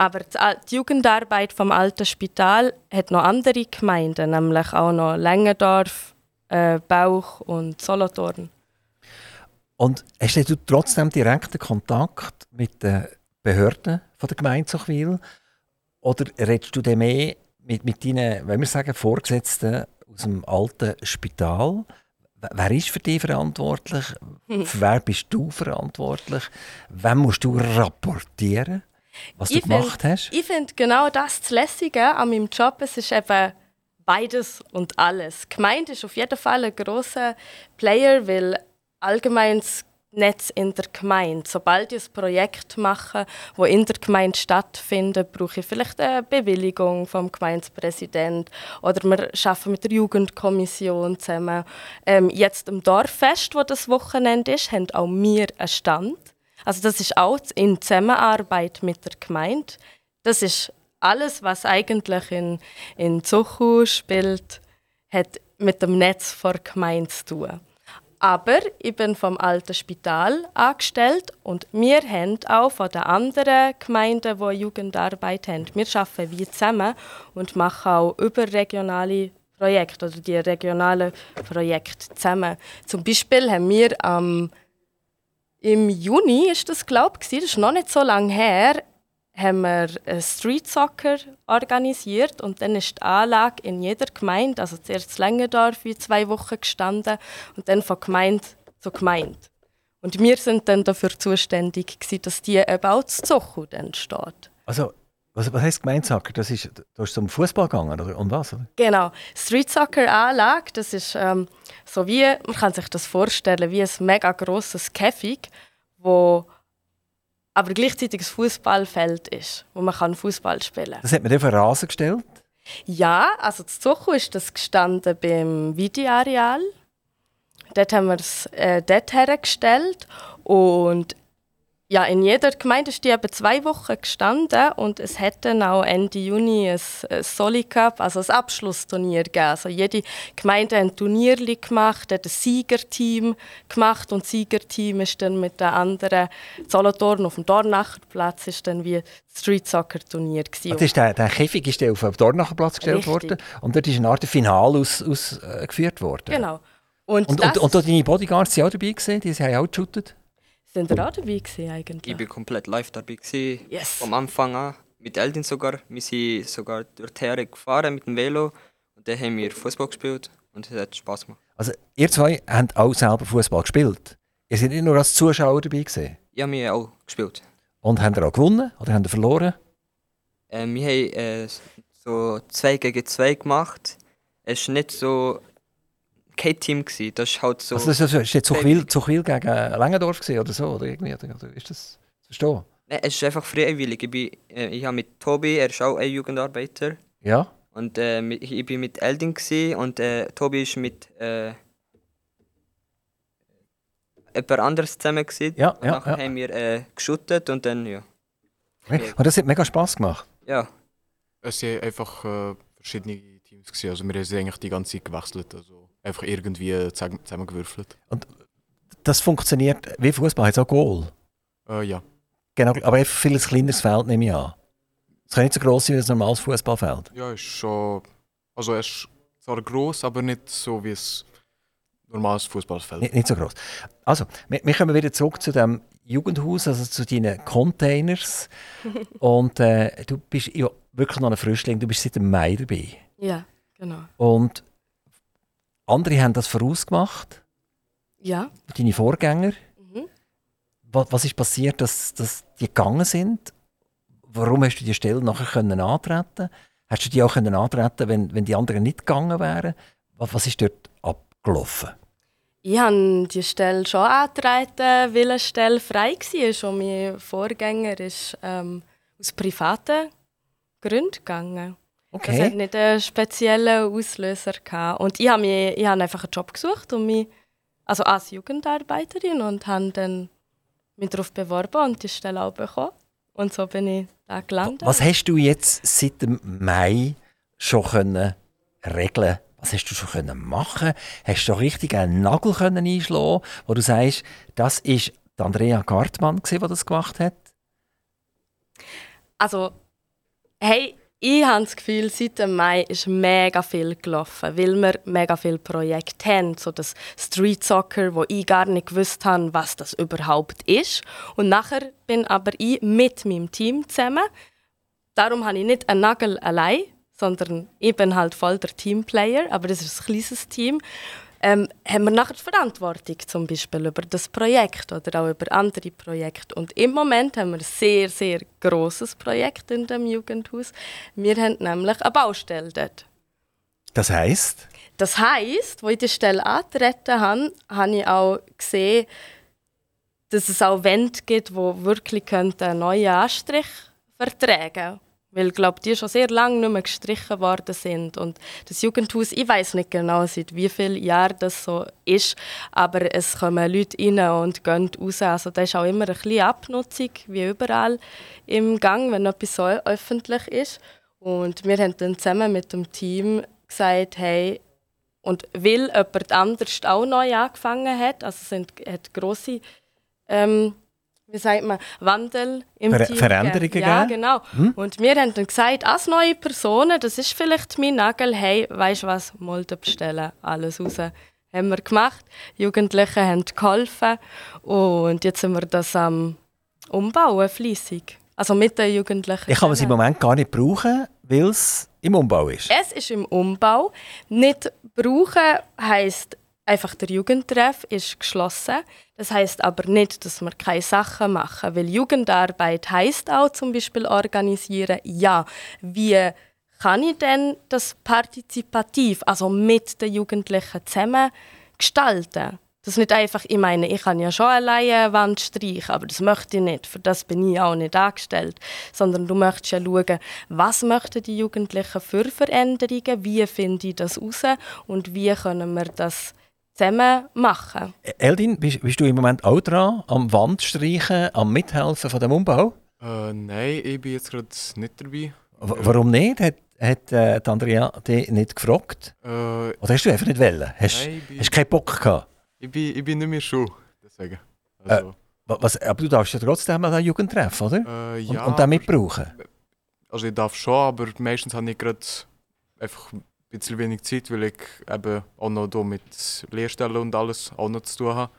[SPEAKER 2] Aber die Jugendarbeit vom alten Spital hat noch andere Gemeinden, nämlich auch noch Längendorf, äh, Bauch und Solothurn.
[SPEAKER 1] Und hast du trotzdem direkten Kontakt mit den Behörden von der Gemeinde Zuchwil? Oder redest du mehr mit, mit deinen, wenn wir sagen, Vorgesetzten aus dem alten Spital? Wer ist für dich verantwortlich? Für wer bist du verantwortlich? Wem musst du rapportieren, was du
[SPEAKER 2] Ich
[SPEAKER 1] gemacht
[SPEAKER 2] find-
[SPEAKER 1] hast?
[SPEAKER 2] Ich finde genau das das Lässige an meinem Job. Es ist eben beides und alles. Die Gemeinde ist auf jeden Fall ein grosser Player, weil allgemein das Netz in der Gemeinde. Sobald ich ein Projekt mache, wo in der Gemeinde stattfindet, brauche ich vielleicht eine Bewilligung vom Gemeindepräsident oder wir arbeiten mit der Jugendkommission zusammen. Ähm, jetzt im Dorffest, wo das Wochenende ist, haben auch wir einen Stand. Also das ist auch in Zusammenarbeit mit der Gemeinde. Das ist alles, was eigentlich in, in Zuchu spielt, hat mit dem Netz vor Gemeinde zu tun. Aber ich bin vom alten Spital angestellt und wir haben auch von den anderen Gemeinden, die Jugendarbeit haben, wir arbeiten wie zusammen und machen auch überregionale Projekte oder die regionalen Projekte zusammen. Zum Beispiel haben wir am im Juni ist das glaube ich, das ist noch nicht so lange her, haben wir Street Soccer organisiert und dann ist die Anlage in jeder Gemeinde, also zuerst Längendorf, wie zwei Wochen gestanden und dann von Gemeinde zu Gemeinde. Und wir sind dann dafür zuständig, dass die eben auch zu Zochu dann steht.
[SPEAKER 1] Also, was, was heisst Gemeinsacker? Das ist, du hast zum Fußball gegangen oder um was? Oder?
[SPEAKER 2] Genau. Street Soccer Anlage, das ist ähm, so wie, man kann sich das vorstellen, wie ein mega grosses Käfig, wo aber gleichzeitig ein Fußballfeld ist, wo man kann Fußball spielen kann.
[SPEAKER 1] Das hat man auf Rasen gestellt.
[SPEAKER 2] Ja, also zu Zochu ist das gestanden beim Videoareal. Dort haben wir es äh, dort hergestellt und ja, in jeder Gemeinde ist die eben zwei Wochen gestanden und es hat dann auch Ende Juni ein, ein Soli Cup, also ein Abschlussturnier gegeben. Also jede Gemeinde hat ein Turnier gemacht, hat ein Siegerteam gemacht und das Siegerteam ist dann mit den anderen Solothurn auf dem Dornacherplatz ist dann wie das Street Soccer Turnier gewesen.
[SPEAKER 1] Das ist der, der Käfig ist auf den Dornacherplatz gestellt
[SPEAKER 2] Richtig.
[SPEAKER 1] worden und dort ist eine Art Finale ausgeführt aus, äh, worden.
[SPEAKER 2] Genau. Und,
[SPEAKER 1] Und,
[SPEAKER 2] das
[SPEAKER 1] und, und deine Bodyguards waren auch dabei, gewesen, die haben auch geshootet.
[SPEAKER 2] Sind ihr auch dabei gewesen eigentlich?
[SPEAKER 3] Ich bin komplett live dabei. Gewesen,
[SPEAKER 2] Yes.
[SPEAKER 3] Vom Anfang an. Mit Eldin sogar. Wir sind sogar durch die Heere gefahren mit dem Velo. Und dann haben wir Fußball gespielt. Und es hat Spaß gemacht.
[SPEAKER 1] Also, ihr zwei habt auch selber Fußball gespielt. Ihr seid nicht nur als Zuschauer dabei gewesen.
[SPEAKER 3] Ja, wir haben auch gespielt.
[SPEAKER 1] Und habt ihr auch gewonnen oder habt ihr verloren?
[SPEAKER 3] Äh, wir haben äh, so 2 gegen 2 gemacht. Es war nicht so kein Team. Gewesen. Das ist halt so.
[SPEAKER 1] Also, das das ist jetzt Zuchwil, Zuchwil gegen Langendorf gewesen oder so? Oder irgendwie, oder, oder ist das verstehen?
[SPEAKER 3] Nein, es ist einfach freiwillig. Ich, bin, äh, ich habe mit Tobi, er ist auch ein Jugendarbeiter.
[SPEAKER 1] Ja?
[SPEAKER 3] Und äh, ich bin mit Eldin gsi und äh, Tobi ist mit äh, jemand anderes zusammen gsi.
[SPEAKER 1] Ja,
[SPEAKER 3] und
[SPEAKER 1] ja,
[SPEAKER 3] nachher
[SPEAKER 1] ja.
[SPEAKER 3] haben wir äh, geschuttet und dann ja.
[SPEAKER 1] Und das hat mega Spass gemacht.
[SPEAKER 3] Ja,
[SPEAKER 4] Es waren einfach äh, verschiedene Teams. Gewesen. Also wir haben sie eigentlich die ganze Zeit gewechselt. Also einfach irgendwie zusammen- zusammengewürfelt.
[SPEAKER 1] Das funktioniert wie Fußball, hat auch Goal.
[SPEAKER 4] Äh, ja.
[SPEAKER 1] Genau, aber einfach viel ein kleineres Feld nehme ich an. Es kann nicht so gross sein wie ein normales Fußballfeld.
[SPEAKER 4] Ja, ist schon. Also es ist zwar gross, aber nicht so wie ein normales Fußballfeld.
[SPEAKER 1] Nicht, nicht so groß. Also, wir, wir kommen wieder zurück zu dem Jugendhaus, also zu deinen Containers. Und äh, du bist ja wirklich noch ein Frischling, du bist seit dem Mai dabei.
[SPEAKER 2] Ja, genau.
[SPEAKER 1] Und andere haben das vorausgemacht,
[SPEAKER 2] Ja.
[SPEAKER 1] deine Vorgänger.
[SPEAKER 2] Mhm.
[SPEAKER 1] Was, was ist passiert, dass, dass die gegangen sind? Warum hast du die Stelle nachher können antreten? Hast du die auch können antreten, wenn, wenn die anderen nicht gegangen wären? Was, was ist dort abgelaufen?
[SPEAKER 2] Ich habe die Stelle schon angetreten, weil eine Stelle frei war. Und mein Vorgänger ist ähm, aus privaten Gründen gegangen. Das hat
[SPEAKER 1] Okay.
[SPEAKER 2] nicht einen speziellen Auslöser gehabt. Und ich habe, ich habe einfach einen Job gesucht, und mich, also als Jugendarbeiterin und habe dann mich darauf beworben und die Stelle auch bekommen. Und so bin ich da gelandet.
[SPEAKER 1] Was hast du jetzt seit dem Mai schon können regeln? Was hast du schon können machen? Hast du richtig einen Nagel können einschlagen, wo du sagst, das ist die Andrea Gartmann, die das gemacht hat?
[SPEAKER 2] Also, hey, ich habe das Gefühl, seit dem Mai ist mega viel gelaufen, weil wir mega viele Projekte haben. So das Street Soccer, wo ich gar nicht gewusst habe, was das überhaupt ist. Und nachher bin aber ich mit meinem Team zusammen. Darum habe ich nicht einen Nagel allein, sondern ich bin halt voll der Teamplayer, aber das ist ein kleines Team. Ähm, haben wir nachher die Verantwortung zum Beispiel über das Projekt oder auch über andere Projekte. Und im Moment haben wir ein sehr, sehr grosses Projekt in dem Jugendhaus. Wir haben nämlich eine Baustelle dort.
[SPEAKER 1] Das heisst,
[SPEAKER 2] Das heisst, wo ich die Stelle angetreten habe, habe ich auch gesehen, dass es auch Wände gibt, die wirklich einen neuen Anstrich vertragen könnten. Weil glaube, die schon sehr lange nicht mehr gestrichen worden sind. Und das Jugendhaus, ich weiß nicht genau, seit wie vielen Jahren das so ist, aber es kommen Leute rein und gehen raus. Also da ist auch immer ein bisschen Abnutzung, wie überall im Gang, wenn etwas so öffentlich ist. Und wir haben dann zusammen mit dem Team gesagt, hey, und weil jemand anders auch neu angefangen hat, also es sind, hat grosse, ähm, wie sagt man, Wandel im
[SPEAKER 1] Ver-
[SPEAKER 2] Team
[SPEAKER 1] Veränderungen
[SPEAKER 2] gegeben. Ja, genau. Und wir haben dann gesagt, als neue Personen, das ist vielleicht mein Nagel, hey, weißt du was, Mulde bestellen, alles raus. Haben wir gemacht. Die Jugendlichen haben geholfen und jetzt sind wir das am Umbauen, fleissig. Also mit den Jugendlichen.
[SPEAKER 1] ich kann es im. Moment gar nicht brauchen, weil es im Umbau ist.
[SPEAKER 2] Es ist im Umbau. Nicht brauchen heisst einfach der Jugendtreff ist geschlossen. Das heißt aber nicht, dass wir keine Sachen machen, weil Jugendarbeit heißt auch zum Beispiel organisieren. Ja, wie kann ich denn das partizipativ, also mit den Jugendlichen zusammen gestalten? Das nicht einfach, ich meine, ich kann ja schon alleine eine Wand streichen, aber das möchte ich nicht, für das bin ich auch nicht angestellt. Sondern du möchtest ja schauen, was möchten die Jugendlichen für Veränderungen, wie finde ich das raus und wie können wir das zusammen machen.
[SPEAKER 1] Eldin, bist, bist du im Moment auch dran, am Wandstreichen, am Mithelfen von dem Umbau?
[SPEAKER 4] Äh, nein, ich bin jetzt gerade nicht dabei.
[SPEAKER 1] W warum nicht? Hat, hat äh, die Andrea dich nicht gefragt?
[SPEAKER 4] Äh,
[SPEAKER 1] Oder hast du einfach nicht wollen? Hast,
[SPEAKER 4] nein, ich bin,
[SPEAKER 1] hast keinen Bock gehabt?
[SPEAKER 4] ich, bin, ich bin nicht mehr Schule, deswegen. Also,
[SPEAKER 1] Wa- Was, aber du darfst ja trotzdem an den Jugendtreff, oder?
[SPEAKER 4] äh,
[SPEAKER 1] Und,
[SPEAKER 4] ja,
[SPEAKER 1] und den mitbrauchen.
[SPEAKER 4] Also ich darf schon, aber meistens habe ich gerade einfach ein bisschen wenig Zeit, weil ich eben auch noch hier mit Lehrstellen und alles auch noch zu tun habe.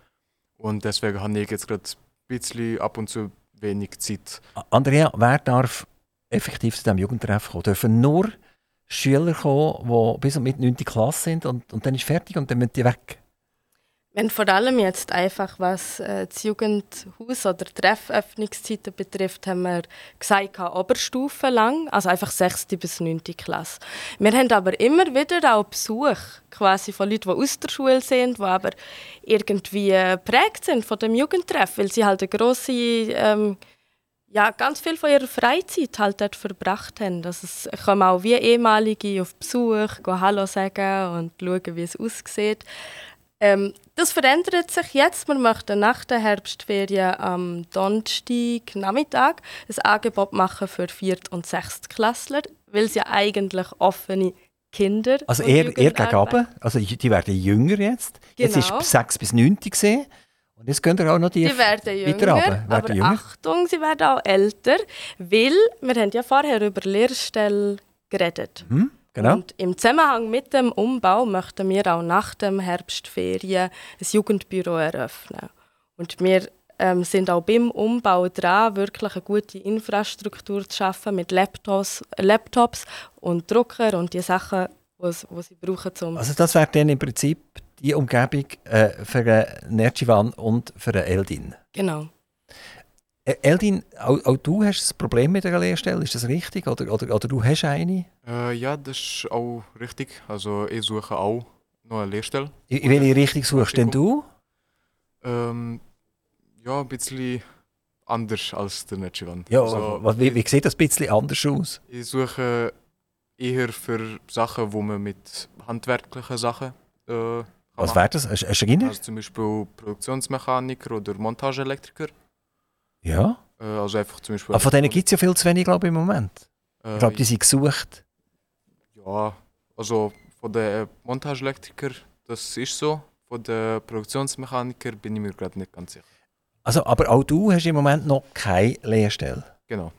[SPEAKER 4] Und deswegen habe ich jetzt gerade ein bisschen ab und zu wenig Zeit.
[SPEAKER 1] Andrea, wer darf effektiv zu diesem Jugendtreff kommen? Dürfen nur Schüler kommen, die bis und mit 9. Klasse sind und, und dann ist fertig und dann müssen die weg?
[SPEAKER 2] Wenn vor allem jetzt einfach was äh, das Jugendhaus oder Trefföffnungszeiten betrifft, haben wir gesagt, Oberstufe lang, also einfach 6. bis 9. Klasse. Wir haben aber immer wieder auch Besuch quasi von Leuten, die aus der Schule sind, die aber irgendwie geprägt sind von dem Jugendtreff, weil sie halt eine grosse ähm, ja, ganz viel von ihrer Freizeit halt dort verbracht haben. Also es kommen auch wie ehemalige auf Besuch, gehen Hallo sagen und schauen, wie es aussieht. Ähm, das verändert sich jetzt. Wir möchten nach der Herbstferien am Donnerstag Nachmittag ein Angebot machen für Viert- und Sechstklässler, weil sie ja eigentlich offene Kinder
[SPEAKER 1] Also eher, eher gegen runter. also die werden jünger jetzt. Jetzt
[SPEAKER 2] Genau.
[SPEAKER 1] ist 6 bis 9 gesehen. Und jetzt könnt ihr auch noch die,
[SPEAKER 2] Die werden jünger.
[SPEAKER 1] Werden
[SPEAKER 2] aber
[SPEAKER 1] jünger.
[SPEAKER 2] Achtung, sie werden auch älter, weil wir haben ja vorher über Lehrstellen geredet.
[SPEAKER 1] Hm? Genau.
[SPEAKER 2] Und im Zusammenhang mit dem Umbau möchten wir auch nach dem Herbstferien ein Jugendbüro eröffnen. Und wir ähm, sind auch beim Umbau dran, wirklich eine gute Infrastruktur zu schaffen mit Laptops, Laptops und Drucker und die Sachen, die sie brauchen. Zum
[SPEAKER 1] also das wäre dann im Prinzip die Umgebung äh, für einen Nerchivan und für Eldin?
[SPEAKER 2] Genau.
[SPEAKER 1] Äh, Eldin, auch, auch, du hast ein Problem mit einer Lehrstelle, ist das richtig? Oder, oder, oder du hast eine?
[SPEAKER 4] Äh, ja, das ist auch richtig. Also ich suche auch noch eine Lehrstelle.
[SPEAKER 1] In welche Richtung suchst denn du?
[SPEAKER 4] Ähm, ja, ein bisschen anders als der Netchivan.
[SPEAKER 1] Ja, also, wie, wie sieht das ein bisschen anders aus?
[SPEAKER 4] Ich suche eher für Sachen, wo man mit handwerklichen Sachen äh,
[SPEAKER 1] Was wäre das? Du eine
[SPEAKER 4] Also zum Beispiel Produktionsmechaniker oder Montageelektriker.
[SPEAKER 1] Ja.
[SPEAKER 4] Äh, also einfach zum Beispiel...
[SPEAKER 1] Aber von denen gibt es ja viel zu wenig, glaube ich, im Moment. Äh, ich glaube, die sind gesucht.
[SPEAKER 4] Ja, also von den Montageelektriker, das ist so. Von den Produktionsmechaniker bin ich mir gerade nicht ganz sicher.
[SPEAKER 1] Also, aber auch du hast im Moment noch keine Lehrstelle.
[SPEAKER 4] Genau.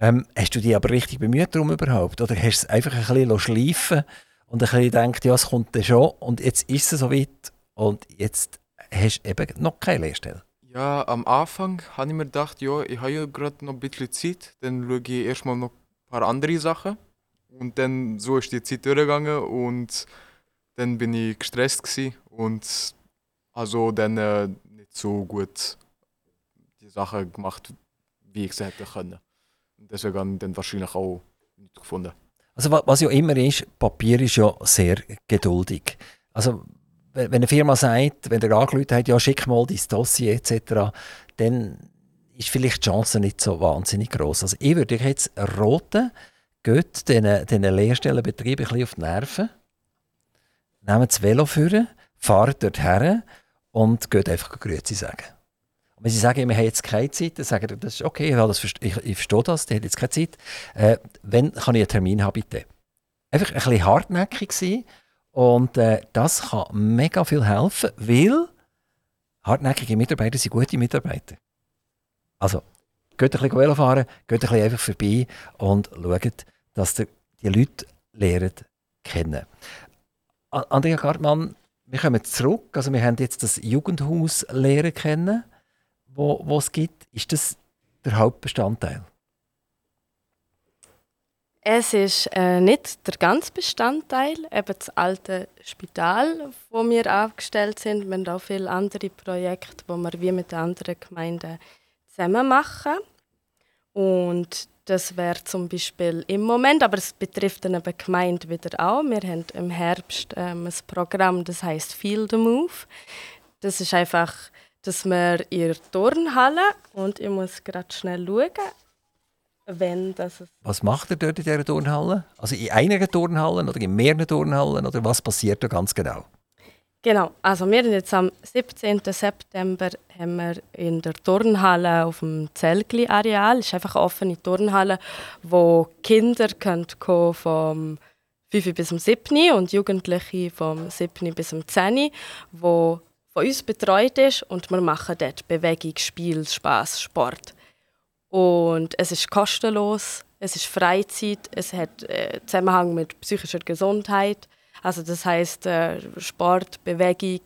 [SPEAKER 1] Ähm, hast du dich aber richtig bemüht darum überhaupt? Oder hast du es einfach ein bisschen schleifen und ein bisschen gedacht, ja, es kommt dann schon und jetzt ist es soweit und jetzt hast du eben noch keine Lehrstelle?
[SPEAKER 4] Ja, am Anfang habe ich mir gedacht, ja, ich habe ja gerade noch ein bisschen Zeit, dann schaue ich erstmal noch ein paar andere Sachen. Und dann so ist die Zeit durchgegangen und dann bin ich gestresst und also dann äh, nicht so gut die Sachen gemacht, wie ich es hätte können. Und deswegen habe ich dann wahrscheinlich auch nicht gefunden.
[SPEAKER 1] Also was ja immer ist, Papier ist ja sehr geduldig. Also wenn eine Firma sagt, wenn der angerufen hat, ja schick mal dein Dossier etc., dann ist vielleicht die Chance nicht so wahnsinnig groß. Also ich würde jetzt roten, geht diesen, Lehrstellenbetrieben ein bisschen auf die Nerven, nehmt das Velo führen, fahrt dort her und geht einfach Grüezi sagen. Und wenn sie sagen, wir haben jetzt keine Zeit, dann sagen sie, das ist okay, ich, ich, ich verstehe das, die haben jetzt keine Zeit. Äh, wenn kann ich einen Termin haben, bitte? Einfach ein bisschen hartnäckig sein und äh, das kann mega viel helfen, weil hartnäckige Mitarbeiter sind gute Mitarbeiter. Also, geht ein bisschen fahren, geht ein bisschen einfach vorbei und schaut, dass die Leute lernt kennen. Andrea Gartmann, wir kommen zurück. Also wir haben jetzt das Jugendhaus lernen kennen, wo, wo es gibt. Ist das der Hauptbestandteil?
[SPEAKER 2] Es ist äh, nicht der ganze Bestandteil, eben das alte Spital, wo wir aufgestellt sind. Wir haben auch viele andere Projekte, die wir wie mit anderen Gemeinden zusammen machen. Und das wäre zum Beispiel im Moment, aber es betrifft dann eben Gemeinde wieder auch. Wir haben im Herbst ähm, ein Programm, das heißt Feel the Move. Das ist einfach, dass wir in der Turnhalle und ich muss gerade schnell schauen, wenn das.
[SPEAKER 1] Was macht ihr dort in dieser Turnhalle? Also in einer Turnhalle oder in mehreren Turnhallen oder was passiert da ganz genau?
[SPEAKER 2] Genau, also wir sind jetzt am 17. September haben wir in der Turnhalle auf dem Zelgli-Areal, ist einfach eine offene Turnhalle, wo Kinder können vom 5 bis zum 7 und Jugendliche vom 7 bis zum 10, wo von uns betreut ist und wir machen dort Bewegung, Spiel, Spaß, Sport. Und es ist kostenlos, es ist Freizeit, es hat äh, Zusammenhang mit psychischer Gesundheit also das heißt äh, Sport, Bewegung.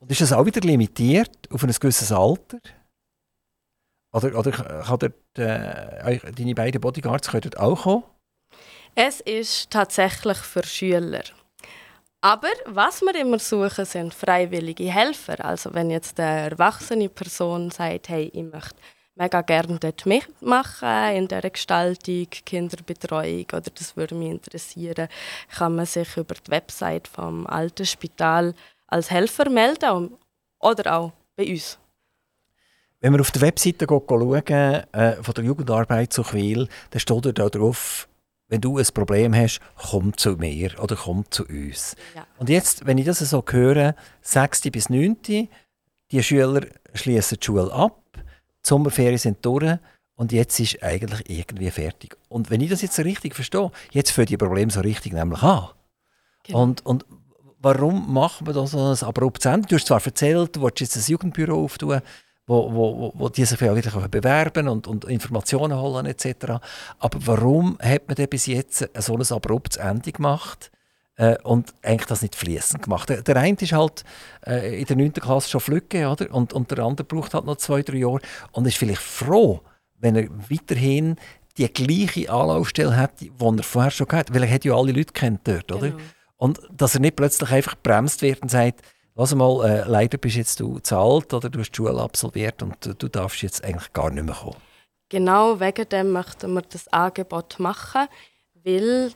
[SPEAKER 1] Und ist das auch wieder limitiert auf ein gewisses Alter? Oder, oder kann dort, äh, deine beiden Bodyguards können dort auch kommen?
[SPEAKER 2] Es ist tatsächlich für Schüler. Aber was wir immer suchen, sind freiwillige Helfer. Also wenn jetzt eine erwachsene Person sagt, hey, ich möchte mega gerne dort mitmachen in dieser Gestaltung, Kinderbetreuung oder das würde mich interessieren, kann man sich über die Website vom Alten Spital als Helfer melden oder auch bei uns.
[SPEAKER 1] Wenn wir auf der Webseite schauen, äh, von der Jugendarbeit zu Quil, dann steht dort drauf, wenn du ein Problem hast, komm zu mir oder komm zu uns. Ja. Und jetzt, wenn ich das so höre, 6. bis 9. die Schüler schließen die Schule ab die Sommerferien sind durch und jetzt ist eigentlich irgendwie fertig. Und wenn ich das jetzt so richtig verstehe, jetzt fängt die Problem so richtig nämlich an. Genau. Und, und warum macht man da so ein abruptes Ende? Du hast zwar erzählt, du willst jetzt ein Jugendbüro auftun, wo, wo, wo die sich wirklich bewerben und, und Informationen holen etc. Aber warum hat man denn bis jetzt so ein abruptes Ende gemacht? Äh, und eigentlich das nicht fließend gemacht. Der, der eine ist halt äh, in der 9. Klasse schon flügge, oder? Und, und der andere braucht halt noch zwei, drei Jahre und ist vielleicht froh, wenn er weiterhin die gleiche Anlaufstelle hat, die er vorher schon gehabt hat, weil er hat ja alle Leute kennt dort, oder?
[SPEAKER 2] Genau.
[SPEAKER 1] Und dass er nicht plötzlich einfach bremst wird und sagt, lass mal, äh, leider bist jetzt du zu alt oder du hast die Schule absolviert und äh, du darfst jetzt eigentlich gar nicht mehr kommen.
[SPEAKER 2] Genau wegen dem möchten wir das Angebot machen, weil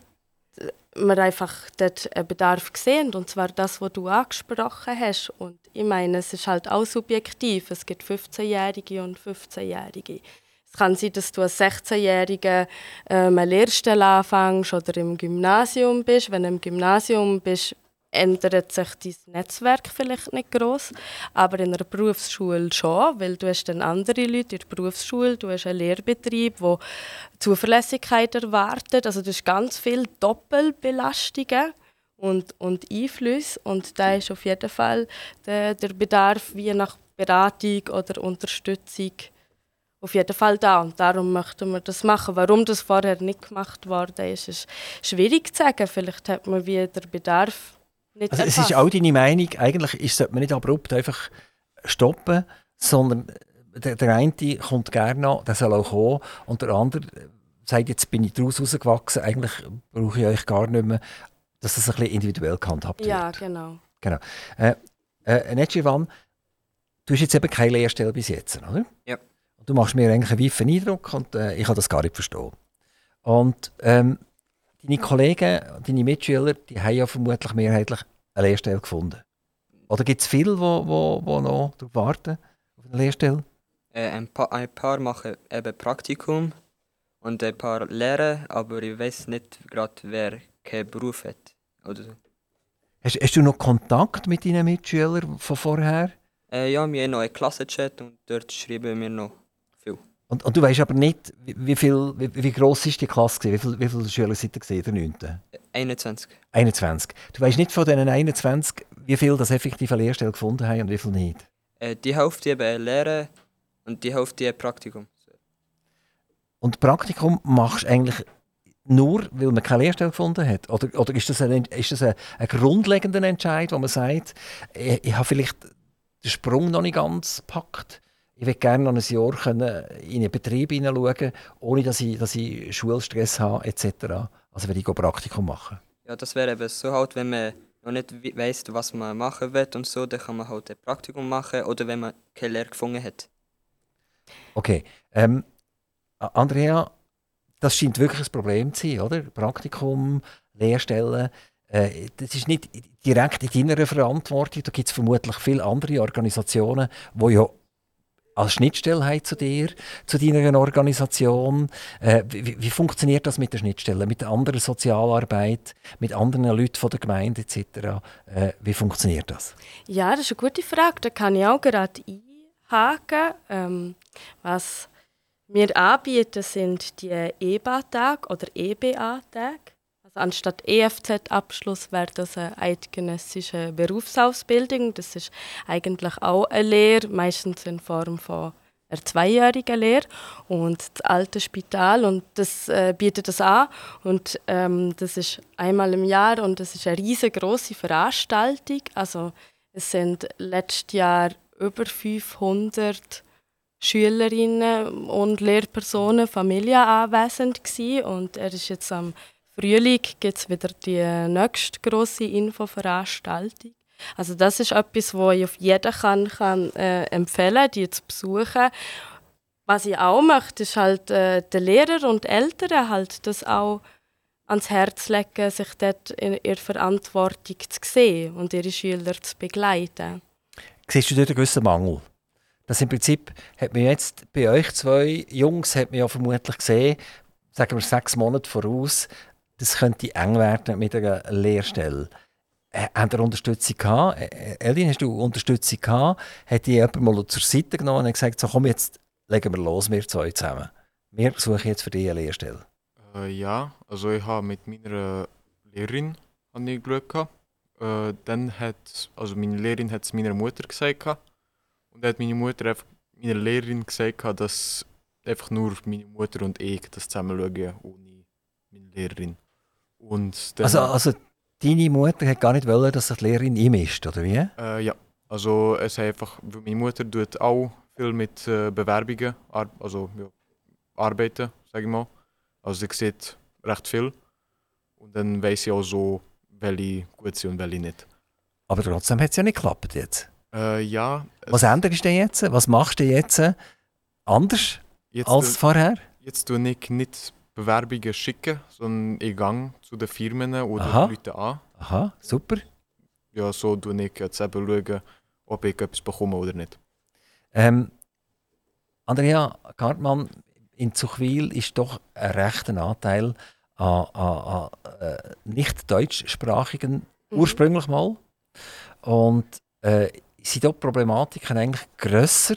[SPEAKER 2] wir einfach dort einen Bedarf sehen, und zwar das, was du angesprochen hast. Und ich meine, es ist halt auch subjektiv. Es gibt 15-Jährige und 15-Jährige. Es kann sein, dass du als 16-Jähriger ähm, eine Lehrstelle anfängst oder im Gymnasium bist. Wenn du im Gymnasium bist, ändert sich dein Netzwerk vielleicht nicht groß, aber in einer Berufsschule schon, weil du hast dann andere Leute in der Berufsschule, du hast einen Lehrbetrieb, wo Zuverlässigkeit erwartet, also du hast ganz viele Doppelbelastungen und, und Einflüsse und da ist auf jeden Fall der, der Bedarf wie nach Beratung oder Unterstützung auf jeden Fall da und darum möchten wir das machen. Warum das vorher nicht gemacht worden ist, ist schwierig zu sagen. Vielleicht hat man wie der Bedarf nicht
[SPEAKER 1] Also es ist auch deine Meinung, eigentlich ist, sollte man nicht abrupt einfach stoppen, sondern der, der eine kommt gerne noch, der soll auch kommen und der andere sagt, jetzt bin ich daraus rausgewachsen, eigentlich brauche ich euch gar nicht mehr, dass das ein bisschen individuell gehandhabt
[SPEAKER 2] Ja,
[SPEAKER 1] wird.
[SPEAKER 2] genau.
[SPEAKER 1] Genau. Äh, äh, Netschivan, du hast jetzt eben keine Lehrstelle bis jetzt, oder?
[SPEAKER 3] Ja.
[SPEAKER 1] Und du machst mir eigentlich einen weifen Eindruck und äh, ich kann das gar nicht verstehen. Und ähm, deine Kollegen, deine Mitschüler, die haben ja vermutlich mehrheitlich eine Lehrstelle gefunden. Oder gibt es viele, die wo, wo, noch darauf warten, auf eine Lehrstelle?
[SPEAKER 3] Äh, ein, paar, ein paar machen eben Praktikum und ein paar lehren, aber ich weiß nicht gerade, wer keinen Beruf hat. Oder so.
[SPEAKER 1] Hast, hast du noch Kontakt mit deinen Mitschülern von vorher?
[SPEAKER 3] Äh, ja, wir haben noch einen Klassenchat und dort schreiben wir noch.
[SPEAKER 1] Und, und du weißt aber nicht, wie, wie, viel, wie, wie gross ist die Klasse? gewesen? Wie, viel, wie viele Schüler sind da in der 9.?
[SPEAKER 3] Äh, 21.
[SPEAKER 1] 21. Du weißt nicht von diesen 21, wie viele das effektiv eine Lehrstelle gefunden haben und wie viele nicht.
[SPEAKER 3] Äh, die Hälfte eben lehren und die Hälfte Praktikum.
[SPEAKER 1] Und Praktikum machst du eigentlich nur, weil man keine Lehrstelle gefunden hat? Oder, oder ist das, ein, ist das ein, ein grundlegender Entscheid, wo man sagt, ich, ich habe vielleicht den Sprung noch nicht ganz gepackt, ich würde gerne noch ein Jahr können in einen Betrieb hineinschauen, ohne dass ich, dass ich Schulstress habe etc. Also wenn ich ein Praktikum machen.
[SPEAKER 3] Ja, das wäre eben so halt, wenn man noch nicht weiß, was man machen will und so, dann kann man halt ein Praktikum machen oder wenn man keine Lehre gefunden hat.
[SPEAKER 1] Okay. Ähm, Andrea, das scheint wirklich ein Problem zu sein, oder? Praktikum, Lehrstellen. Äh, das ist nicht direkt in deiner Verantwortung. Da gibt es vermutlich viele andere Organisationen, die ja als Schnittstelle zu dir, zu deiner Organisation. Äh, wie, wie funktioniert das mit der Schnittstelle, mit der anderen Sozialarbeit, mit anderen Leuten von der Gemeinde etc.? Äh, wie funktioniert das?
[SPEAKER 2] Ja, das ist eine gute Frage. Da kann ich auch gerade einhaken. Ähm, was wir anbieten, sind die EBA-Tage oder EBA-Tage. Anstatt EFZ-Abschluss wäre das eine eidgenössische Berufsausbildung. Das ist eigentlich auch eine Lehre, meistens in Form von einer zweijährigen Lehre. Und das alte Spital und das äh, bietet das an. Und ähm, das ist einmal im Jahr und das ist eine riesengroße Veranstaltung. Also es sind letztes Jahr über 500 Schülerinnen und Lehrpersonen, Familien anwesend gewesen. und er ist jetzt am Frühling gibt es wieder die nächste grosse Infoveranstaltung. Also das ist etwas, wo ich auf jeden kann, kann äh, empfehlen, die zu besuchen. Was ich auch möchte, ist halt äh, den Lehrern und Eltern halt das auch ans Herz legen, sich dort in ihrer Verantwortung zu sehen und ihre Schüler zu begleiten.
[SPEAKER 1] Siehst du dort einen gewissen Mangel? Das im Prinzip hat man jetzt bei euch zwei Jungs hat man ja vermutlich gesehen, sagen wir sechs Monate voraus, das könnte eng werden mit einer Lehrstelle. Äh, ihr Unterstützung gehabt? Äh, Elin, hast du Unterstützung gehabt? Hat die jemand mal zur Seite genommen und gesagt, so komm jetzt legen wir los, wir zwei zusammen. Wir suchen jetzt für dich eine Lehrstelle.
[SPEAKER 4] Äh, ja, also ich habe mit meiner Lehrerin habe ich geschaut. gehabt. Äh, dann hat, also meine Lehrerin hat es meiner Mutter gesagt. gehabt. Und hat meine Mutter einfach meiner Lehrerin gesagt, gehabt, dass einfach nur meine Mutter und ich das zusammen schauen, ohne meine Lehrerin.
[SPEAKER 1] Also, also deine Mutter hat gar nicht wollen, dass sich die Lehrerin einmischt, oder wie?
[SPEAKER 4] Äh, ja, also es einfach, meine Mutter tut auch viel mit äh, Bewerbungen, ar also ja, arbeiten, sage ich mal. Also sie sieht recht viel und dann weiß sie auch so, welche gut sind und welche nicht.
[SPEAKER 1] Aber trotzdem hat es ja nicht geklappt jetzt.
[SPEAKER 4] Äh, ja,
[SPEAKER 1] Was änderst du denn jetzt? Was machst du jetzt anders
[SPEAKER 4] jetzt,
[SPEAKER 1] als vorher?
[SPEAKER 4] jetzt tue ich nicht Bewerbungen schicken, sondern ich gehe zu den Firmen oder
[SPEAKER 1] Aha.
[SPEAKER 4] Leute an.
[SPEAKER 1] Aha, super.
[SPEAKER 4] Ja, so tue ich jetzt eben schauen, ob ich etwas bekomme oder nicht.
[SPEAKER 1] Ähm, Andrea Gartmann, in Zuchwil ist doch ein rechter Anteil an, an, an äh, nicht deutschsprachigen,
[SPEAKER 2] Mhm.
[SPEAKER 1] ursprünglich mal. Und äh, sind dort die Problematiken eigentlich grösser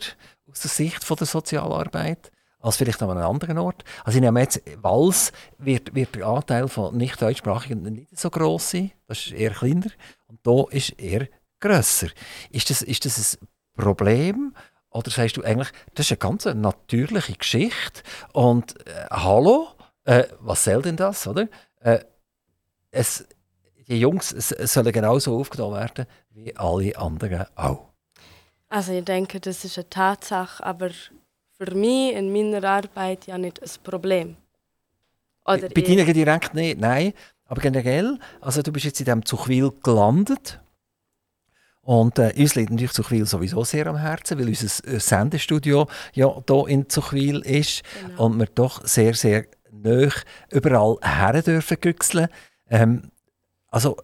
[SPEAKER 1] aus der Sicht von der Sozialarbeit als vielleicht an einem anderen Ort? Also ich nehme jetzt, Wals wird, wird der Anteil von nicht deutschsprachigen nicht so gross sein, das ist eher kleiner. Und da ist er grösser. Ist das, ist das ein Problem? Oder sagst du eigentlich, das ist eine ganz natürliche Geschichte und äh, hallo, äh, was soll denn das, oder? Äh, es, die Jungs sollen genauso aufgenommen werden wie alle anderen auch.
[SPEAKER 2] Also ich denke, das ist eine Tatsache, aber für mich in meiner Arbeit ja nicht ein Problem. Oder
[SPEAKER 1] Bei dir direkt nicht, nein. Aber generell, also du bist jetzt in diesem Zuchwil gelandet. Und äh, uns liegt natürlich Zuchwil sowieso sehr am Herzen, weil unser äh, Sendestudio ja hier in Zuchwil ist.
[SPEAKER 2] Genau.
[SPEAKER 1] und wir doch sehr, sehr nah überall her dürfen güchseln. Ähm, also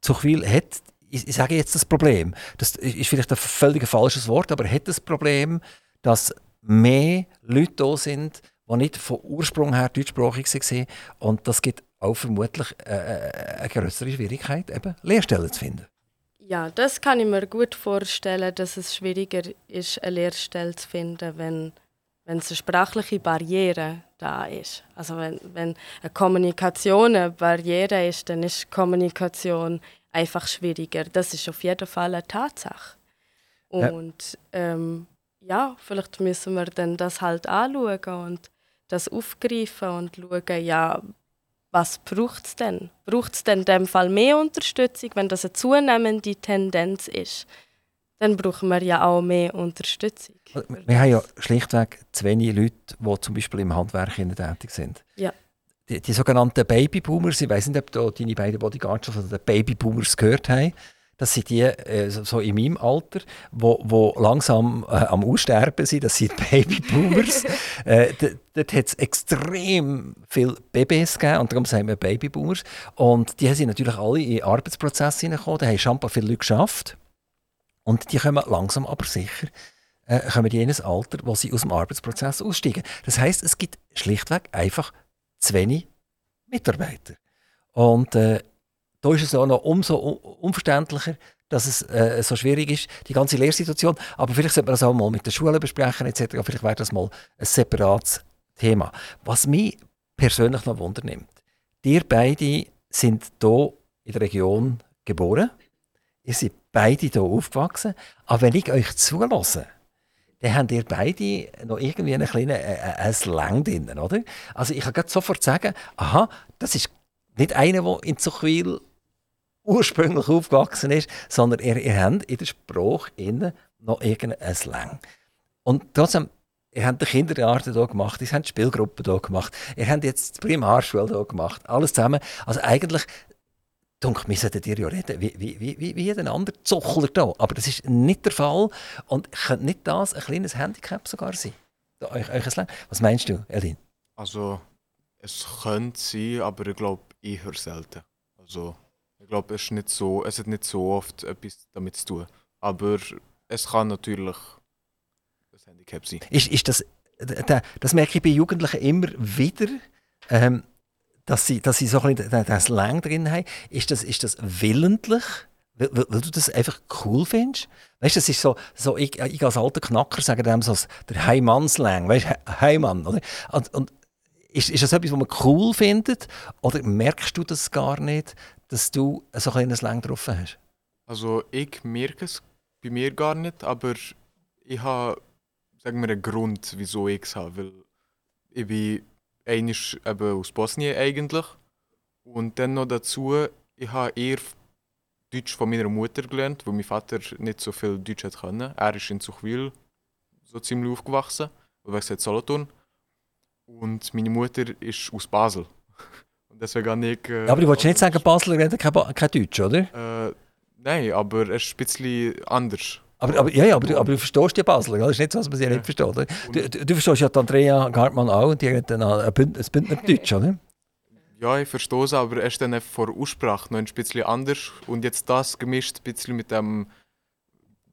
[SPEAKER 1] Zuchwil hat, ich, ich sage jetzt das Problem, das ist vielleicht ein völlig falsches Wort, aber hat das Problem, dass mehr Leute da sind, die nicht von Ursprung her deutschsprachig waren und das gibt auch vermutlich äh, äh, eine größere Schwierigkeit, eben Lehrstellen zu finden.
[SPEAKER 2] Ja, das kann ich mir gut vorstellen, dass es schwieriger ist, eine Lehrstelle zu finden, wenn, wenn es eine sprachliche Barriere da ist. Also wenn, wenn eine Kommunikation eine Barriere ist, dann ist Kommunikation einfach schwieriger. Das ist auf jeden Fall eine Tatsache.
[SPEAKER 1] Ja.
[SPEAKER 2] Und ähm, ja, vielleicht müssen wir dann das halt anschauen und das aufgreifen und schauen, ja, was braucht es denn? Braucht es denn in dem Fall mehr Unterstützung, wenn das eine zunehmende Tendenz ist? Dann brauchen wir ja auch mehr Unterstützung.
[SPEAKER 1] Wir haben ja schlichtweg zu wenig Leute, die zum Beispiel im Handwerk tätig sind.
[SPEAKER 2] Ja.
[SPEAKER 1] Die, die sogenannten Babyboomers, ich weiß nicht, ob da deine beiden Bodyguards schon von den Babyboomers gehört haben. Das sind die äh, so- in meinem Alter, wo, wo langsam äh, am Aussterben sind. Das sind die Babyboomers. äh, dort hat es extrem viele Babys gegeben und darum sagen wir Babyboomers. Und die sind natürlich alle in den Arbeitsprozess hineingekommen. Da haben schon viele Leute geschafft. Und die kommen langsam aber sicher äh, kommen die in ein Alter, wo sie aus dem Arbeitsprozess aussteigen. Das heißt, es gibt schlichtweg einfach zu wenig Mitarbeiter. Und äh, da ist es auch noch umso un unverständlicher, dass es äh, so schwierig ist, die ganze Lehrsituation. Aber vielleicht sollte man das auch mal mit den Schulen besprechen etc. Vielleicht wäre das mal ein separates Thema. Was mich persönlich noch wundernimmt, ihr beide sind hier in der Region geboren. Ihr seid beide hier aufgewachsen. Aber wenn ich euch zulasse, dann habt ihr beide noch irgendwie einen kleinen äh, äh, Slang drin, oder? Also ich kann sofort sagen, aha, das ist nicht einer, der in Zuchwil ursprünglich aufgewachsen ist, sondern ihr, ihr habt in der Sprache noch irgendeinen Slang. Und trotzdem, ihr habt die Kindergarten hier gemacht, ihr habt die Spielgruppen hier gemacht, ihr habt jetzt die Primarschule hier gemacht, alles zusammen. Also eigentlich, Dunkel, wir sollten dir ja reden, wie, wie, wie, wie, jeden anderen Zuchler hier. Aber das ist nicht der Fall. Und könnte nicht das ein kleines Handicap sogar sein? Euch, euch Slang? Was meinst du, Elin?
[SPEAKER 4] Also, es könnte sein, aber ich glaube eher selten. Also, ich glaube, es, so, es hat nicht so oft etwas damit zu tun. Aber es kann natürlich ein Handicap sein.
[SPEAKER 1] Ist, ist das, das merke ich bei Jugendlichen immer wieder, ähm, dass, sie, dass sie so ein bisschen den Slang drin haben. Ist das, ist das willentlich? Weil, weil du das einfach cool findest? Weißt du, das ist so, so ich, ich als alter Knacker sage dem so der Heimann-Slang, weißt du, Heimann, oder? Und, und ist, ist das etwas, was man cool findet? Oder merkst du das gar nicht, dass du so ein Slang drauf hast?
[SPEAKER 4] Also, ich merke es bei mir gar nicht, aber ich habe, sagen wir, einen Grund, wieso ich es habe. Weil ich bin eben aus Bosnien eigentlich. Und dann noch dazu, ich habe eher Deutsch von meiner Mutter gelernt, weil mein Vater nicht so viel Deutsch können. Er ist in Zuchwil so ziemlich aufgewachsen, weil er Solothurn. Und meine Mutter ist aus Basel. Deswegen habe ich... Äh,
[SPEAKER 1] Ja, aber du wolltest nicht sagen, Basler reden kein, kein Deutsch, oder?
[SPEAKER 4] Äh, nein, aber es ist ein bisschen anders.
[SPEAKER 1] Aber, aber, ja, ja, aber, du, aber du verstehst die Basler, das ist nicht so, dass man sie nicht versteht. Oder? Du, du, du verstehst ja die Andrea Gartmann auch und die hat dann ein Bünd- ein Bündner Deutsch, oder?
[SPEAKER 4] Ja, ich verstehe es, aber es ist dann vor Aussprache noch ein bisschen anders. Und jetzt das gemischt ein bisschen mit dem,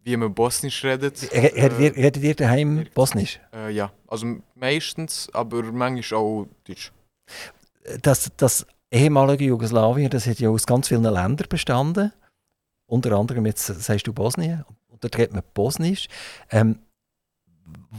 [SPEAKER 4] wie man Bosnisch redet.
[SPEAKER 1] Redet ihr,
[SPEAKER 4] Äh,
[SPEAKER 1] redet ihr daheim Bosnisch?
[SPEAKER 4] äh, ja, also meistens, aber manchmal auch Deutsch.
[SPEAKER 1] Das, das ehemalige Jugoslawien, das hat ja aus ganz vielen Ländern bestanden. Unter anderem, jetzt sagst du Bosnien, und dort redet man Bosnisch. Ähm,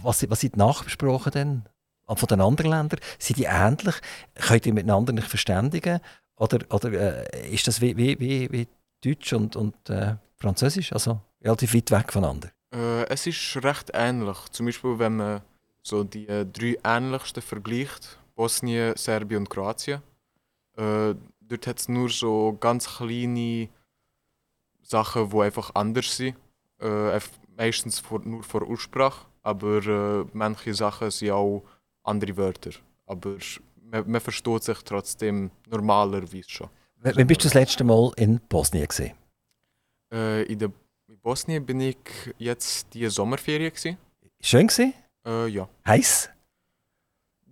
[SPEAKER 1] was, was sind die Nachbesprochen denn von den anderen Ländern? Sind die ähnlich? Könnt ihr miteinander nicht verständigen? Oder, oder äh, ist das wie, wie, wie, wie Deutsch und, und äh, Französisch? Also relativ weit weg voneinander?
[SPEAKER 4] Äh, es ist recht ähnlich. Zum Beispiel, wenn man so die äh, drei ähnlichsten vergleicht, Bosnien, Serbien und Kroatien, äh, dort hat es nur so ganz kleine Sachen, die einfach anders sind. Äh, meistens vor, nur vor Aussprache, aber äh, manche Sachen sind auch andere Wörter. Aber man, man versteht sich trotzdem normalerweise schon.
[SPEAKER 1] W- Wann bist du das letzte Mal in Bosnien gesehen?
[SPEAKER 4] Äh, in, der, in Bosnien bin ich jetzt die Sommerferien. Gewesen.
[SPEAKER 1] Schön gesehen?
[SPEAKER 4] Äh, ja.
[SPEAKER 1] Heiß?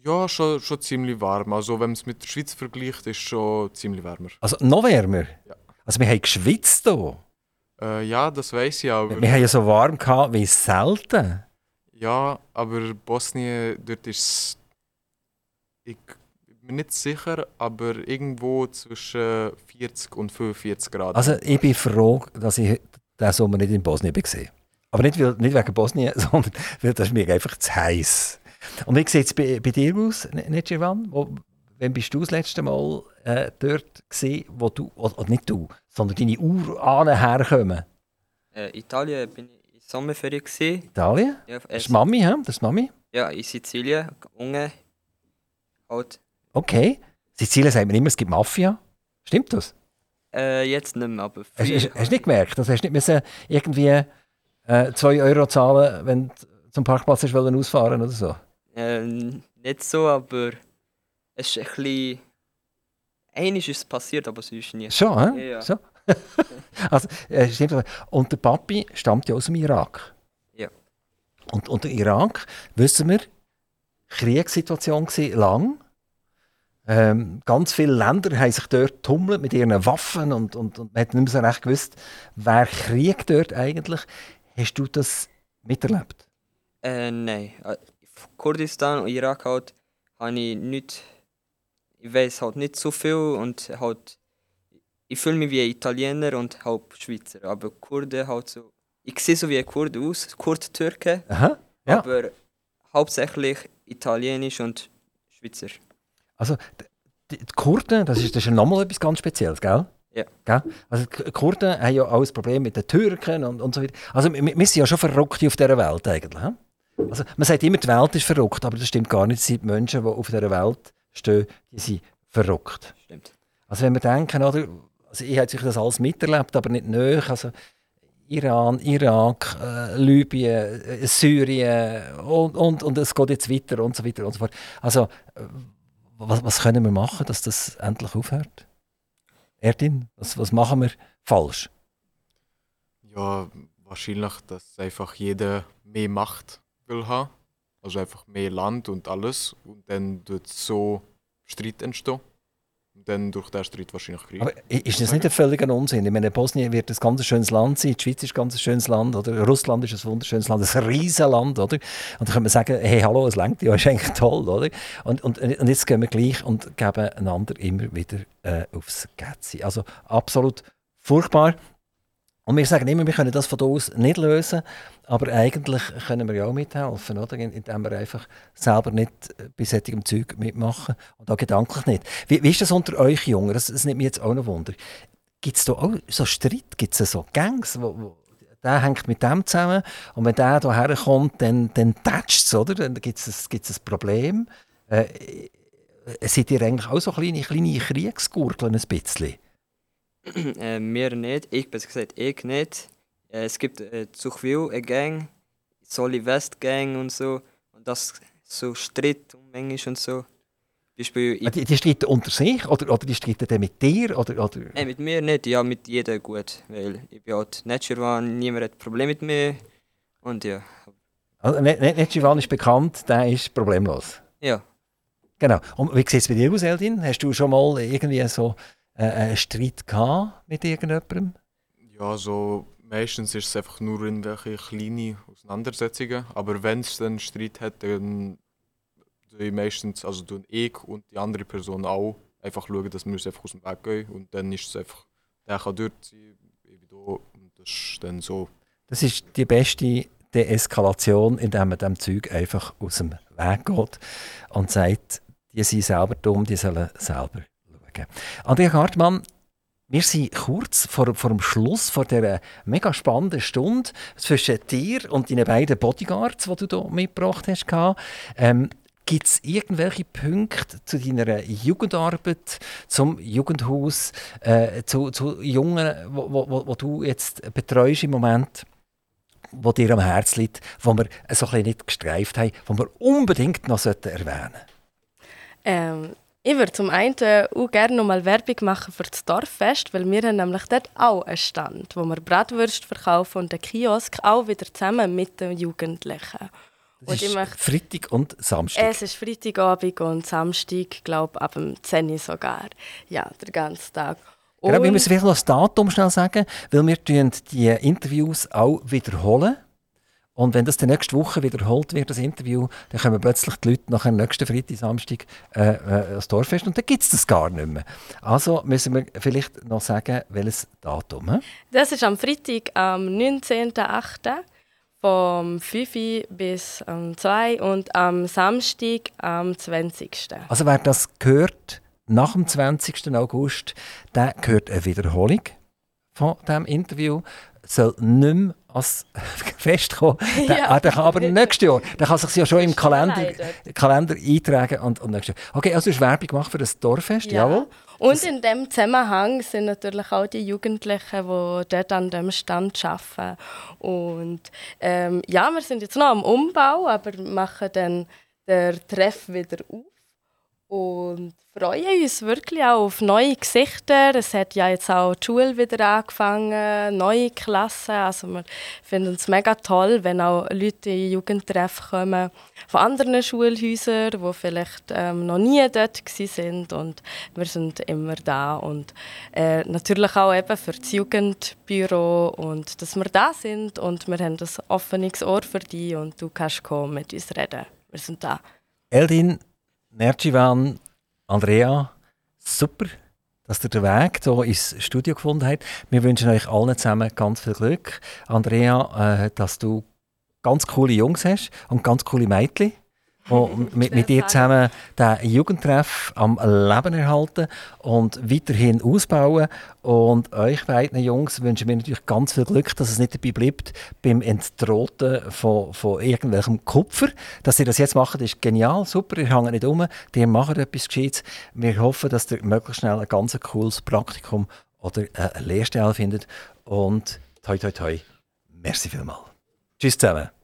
[SPEAKER 4] Ja, schon, schon ziemlich warm. Also wenn man es mit der Schweiz vergleicht, ist schon ziemlich wärmer.
[SPEAKER 1] Also noch wärmer?
[SPEAKER 4] Ja.
[SPEAKER 1] Also wir haben geschwitzt hier.
[SPEAKER 4] Äh, ja, das weiß ich aber.
[SPEAKER 1] Wir haben ja so warm gehabt wie selten.
[SPEAKER 4] Ja, aber Bosnien, dort ist es. Ich bin nicht sicher, aber irgendwo zwischen 40 und 45 Grad.
[SPEAKER 1] Also ich bin froh, dass ich diesen Sommer nicht in Bosnien war. Aber nicht, nicht wegen Bosnien, sondern weil das ist mir einfach zu heiß. Und wie sieht es bei, bei dir aus? Wo, wann bist du das letzte Mal äh, dort gesehen, wo du, oder, oder nicht du, sondern deine Urahnen herkommen?
[SPEAKER 3] Äh, Italien bin ich in Sommerferien. Gewesen.
[SPEAKER 1] Italien?
[SPEAKER 3] Ja,
[SPEAKER 1] Das
[SPEAKER 3] äh,
[SPEAKER 1] ist Mami, hä? Das ist Mami?
[SPEAKER 3] ja, in Sizilien, unge. Halt,
[SPEAKER 1] Okay. Sizilien sagt man immer, es gibt Mafia. Stimmt das?
[SPEAKER 3] äh, jetzt nicht mehr, aber
[SPEAKER 1] Hast, hast,
[SPEAKER 3] früher.
[SPEAKER 1] hast du nicht gemerkt? Also hast du nicht müssen irgendwie 2 Euro zahlen, wenn du zum Parkplatz hast wollen ausfahren oder so?
[SPEAKER 3] Äh, nicht so, aber es ist ein bisschen. Einmal ist es passiert, aber sonst nie.
[SPEAKER 1] Schon, hä?
[SPEAKER 3] Ja, ja.
[SPEAKER 1] So. also, äh. Und der Papi stammt ja aus dem Irak.
[SPEAKER 3] Ja.
[SPEAKER 1] Und, und der Irak, wissen wir, Kriegssituation war lang. Ähm, ganz viele Länder haben sich dort tummelt mit ihren Waffen und, und, und man hat nicht mehr so recht gewusst, wer kriegt dort eigentlich. Hast du das miterlebt?
[SPEAKER 3] Äh, nein. Kurdistan und Irak halt, habe ich nicht. Ich weiß halt nicht so viel und halt. Ich fühle mich wie ein Italiener und halb Schweizer. Aber Kurde halt so. Ich sehe so wie ein Kurde aus, Kurd-Türke.
[SPEAKER 1] Ja.
[SPEAKER 3] aber hauptsächlich Italienisch und Schweizer.
[SPEAKER 1] Also, die, Kurden, das ist, das ist nochmal etwas ganz Spezielles, gell?
[SPEAKER 3] Ja.
[SPEAKER 1] Gell? Also, die Kurden haben ja auch ein Problem mit den Türken und, und so weiter. Also, wir, wir sind ja schon verrückt auf dieser Welt eigentlich. hä? Also, man sagt immer, die Welt ist verrückt, aber das stimmt gar nicht. Es sind die Menschen, die auf dieser Welt stehen, die sind verrückt.
[SPEAKER 3] Stimmt.
[SPEAKER 1] Also, wenn wir denken, oder, also ich habe sicher das alles miterlebt, aber nicht näher. Also, Iran, Irak, äh, Libyen, äh, Syrien und, und, und es geht jetzt weiter und so weiter und so fort. Also, äh, was, was können wir machen, dass das endlich aufhört? Erdin, was, was machen wir falsch?
[SPEAKER 4] Ja, wahrscheinlich, dass einfach jeder mehr Macht will haben. Also einfach mehr Land und alles. Und dann wird so Streit entstehen. Und dann durch den Streit wahrscheinlich Krieg.
[SPEAKER 1] Aber ist das nicht ein völliger Unsinn? Ich meine, Bosnien wird ein ganz schönes Land sein, die Schweiz ist ein ganz schönes Land, oder? Russland ist ein wunderschönes Land, ein riesen Land, oder? Und dann kann man sagen, hey, hallo, es lenkt ja, ist eigentlich toll, oder? Und, und, und jetzt gehen wir gleich und geben einander immer wieder äh, aufs Gätzi. Also absolut furchtbar. Und wir sagen immer, wir können das von da aus nicht lösen, aber eigentlich können wir ja auch mithelfen, oder? In- indem wir einfach selber nicht äh, bei solchem Zeug mitmachen und auch gedanklich nicht. Wie, wie ist das unter euch Jungen? Das, das nimmt mich jetzt auch noch Wunder. Gibt es da auch so Streit? Gibt es so Gangs, wo, wo der hängt mit dem zusammen und wenn der hierher kommt, dann, dann tätscht es, oder? Dann gibt es ein, ein Problem. Äh, äh, seid ihr eigentlich auch so kleine, kleine Kriegsgurgeln ein bisschen?
[SPEAKER 3] äh, wir nicht. Ich besser gesagt, ich nicht. Äh, es gibt äh, zu viel eine Gang, Soli West Gang und so. Und das so Streit um manchmal und so. Beispiel,
[SPEAKER 1] Ah, Die, die streiten unter sich oder, oder die streiten dann mit dir? Oder, oder?
[SPEAKER 3] Nein, mit mir nicht, ja, mit jedem gut. Weil ich bin halt Natural, niemand hat Probleme mit mir. Und ja,
[SPEAKER 1] Also, Giovanni ist bekannt, der ist problemlos.
[SPEAKER 3] ja.
[SPEAKER 1] Genau. Und wie sieht es bei dir aus, Eldin? Hast du schon mal irgendwie so äh, einen Streit gehabt mit irgendjemandem?
[SPEAKER 4] Ja, so meistens ist es einfach nur irgendwelche kleine Auseinandersetzungen. Aber wenn es dann Streit hat, dann ich meistens, also ich und die andere Person auch einfach schauen, dass wir uns einfach aus dem Weg gehen. Und dann ist es einfach, der kann dort sein, ich bin da. Und das ist dann so.
[SPEAKER 1] Das ist die beste Deeskalation, indem man dem Zeug einfach aus dem Weg geht und sagt, die sind selber dumm, die sollen selber schauen. Andrea Hartmann, wir sind kurz vor, vor dem Schluss vor dieser mega spannenden Stunde zwischen dir und deinen beiden Bodyguards, die du hier mitgebracht hast. Ähm, Gibt es irgendwelche Punkte zu deiner Jugendarbeit, zum Jugendhaus, äh, zu, zu Jungen, wo du jetzt betreust im Moment, wo dir am Herzen liegt, wo wir so ein bisschen nicht gestreift haben, wo wir unbedingt noch sollten erwähnen
[SPEAKER 2] Ähm, ich würde zum einen auch gerne noch mal Werbung machen für das Dorffest, weil wir haben nämlich dort auch einen Stand, wo wir Bratwürste verkaufen und den Kiosk auch wieder zusammen mit den Jugendlichen.
[SPEAKER 1] Das
[SPEAKER 2] Und
[SPEAKER 1] ist
[SPEAKER 2] möchte-
[SPEAKER 1] Freitag und Samstag.
[SPEAKER 2] Es ist Freitagabend und Samstag, glaube ab dem 10 Uhr sogar. Ja, den ganzen Tag.
[SPEAKER 1] Genau, wir
[SPEAKER 2] Und-
[SPEAKER 1] müssen vielleicht noch das Datum schnell sagen, weil wir die Interviews auch wiederholen. Und wenn das die nächste Woche wiederholt wird, das Interview, dann kommen plötzlich die Leute nach dem nächsten Freitag, Samstag äh, äh, ans Dorffest und dann gibt es das gar nicht mehr. Also müssen wir vielleicht noch sagen, welches Datum. He?
[SPEAKER 2] Das ist am Freitag, am 19.08. vom 5 Uhr bis am 2 und am Samstag am 20.
[SPEAKER 1] Also wer das gehört nach dem 20. August, der gehört eine Wiederholung von diesem Interview, soll nicht mehr als Fest kommen.
[SPEAKER 2] Ja.
[SPEAKER 1] ah, der kann aber nächstes Jahr, der kann sich ja schon im Kalender. Kalender eintragen und, und nächstes Jahr. Okay, also hast Werbung gemacht für das Dorffest, jawohl.
[SPEAKER 2] Und in dem Zusammenhang sind natürlich auch die Jugendlichen, die dort an dem Stand arbeiten. Und ähm, ja, wir sind jetzt noch am Umbau, aber machen dann den Treff wieder auf. Und freuen uns wirklich auch auf neue Gesichter. Es hat ja jetzt auch die Schule wieder angefangen, neue Klassen. Also wir finden es mega toll, wenn auch Leute in Jugendtreff kommen von anderen Schulhäusern, die vielleicht ähm, noch nie dort sind und wir sind immer da und äh, natürlich auch eben für das Jugendbüro und dass wir da sind und wir haben ein offenes Ohr für dich und du kannst kommen mit uns reden. Wir sind da.
[SPEAKER 1] Eldin, Nerjivan, Andrea, super, dass ihr den Weg hier ins Studio gefunden habt. Wir wünschen euch allen zusammen ganz viel Glück. Andrea, äh, dass du ganz coole Jungs hast und ganz coole Mädchen, die mit, mit dir zusammen den Jugendtreff am Leben erhalten und weiterhin ausbauen. Und euch beiden Jungs wünschen wir natürlich ganz viel Glück, dass es nicht dabei bleibt beim Entroten von, von irgendwelchem Kupfer. Dass ihr das jetzt macht, ist genial, super, ihr hängt nicht um, ihr macht etwas Gescheites. Wir hoffen, dass ihr möglichst schnell ein ganz cooles Praktikum oder eine Lehrstelle findet. Und toi toi toi, merci vielmals. Tschüss zusammen.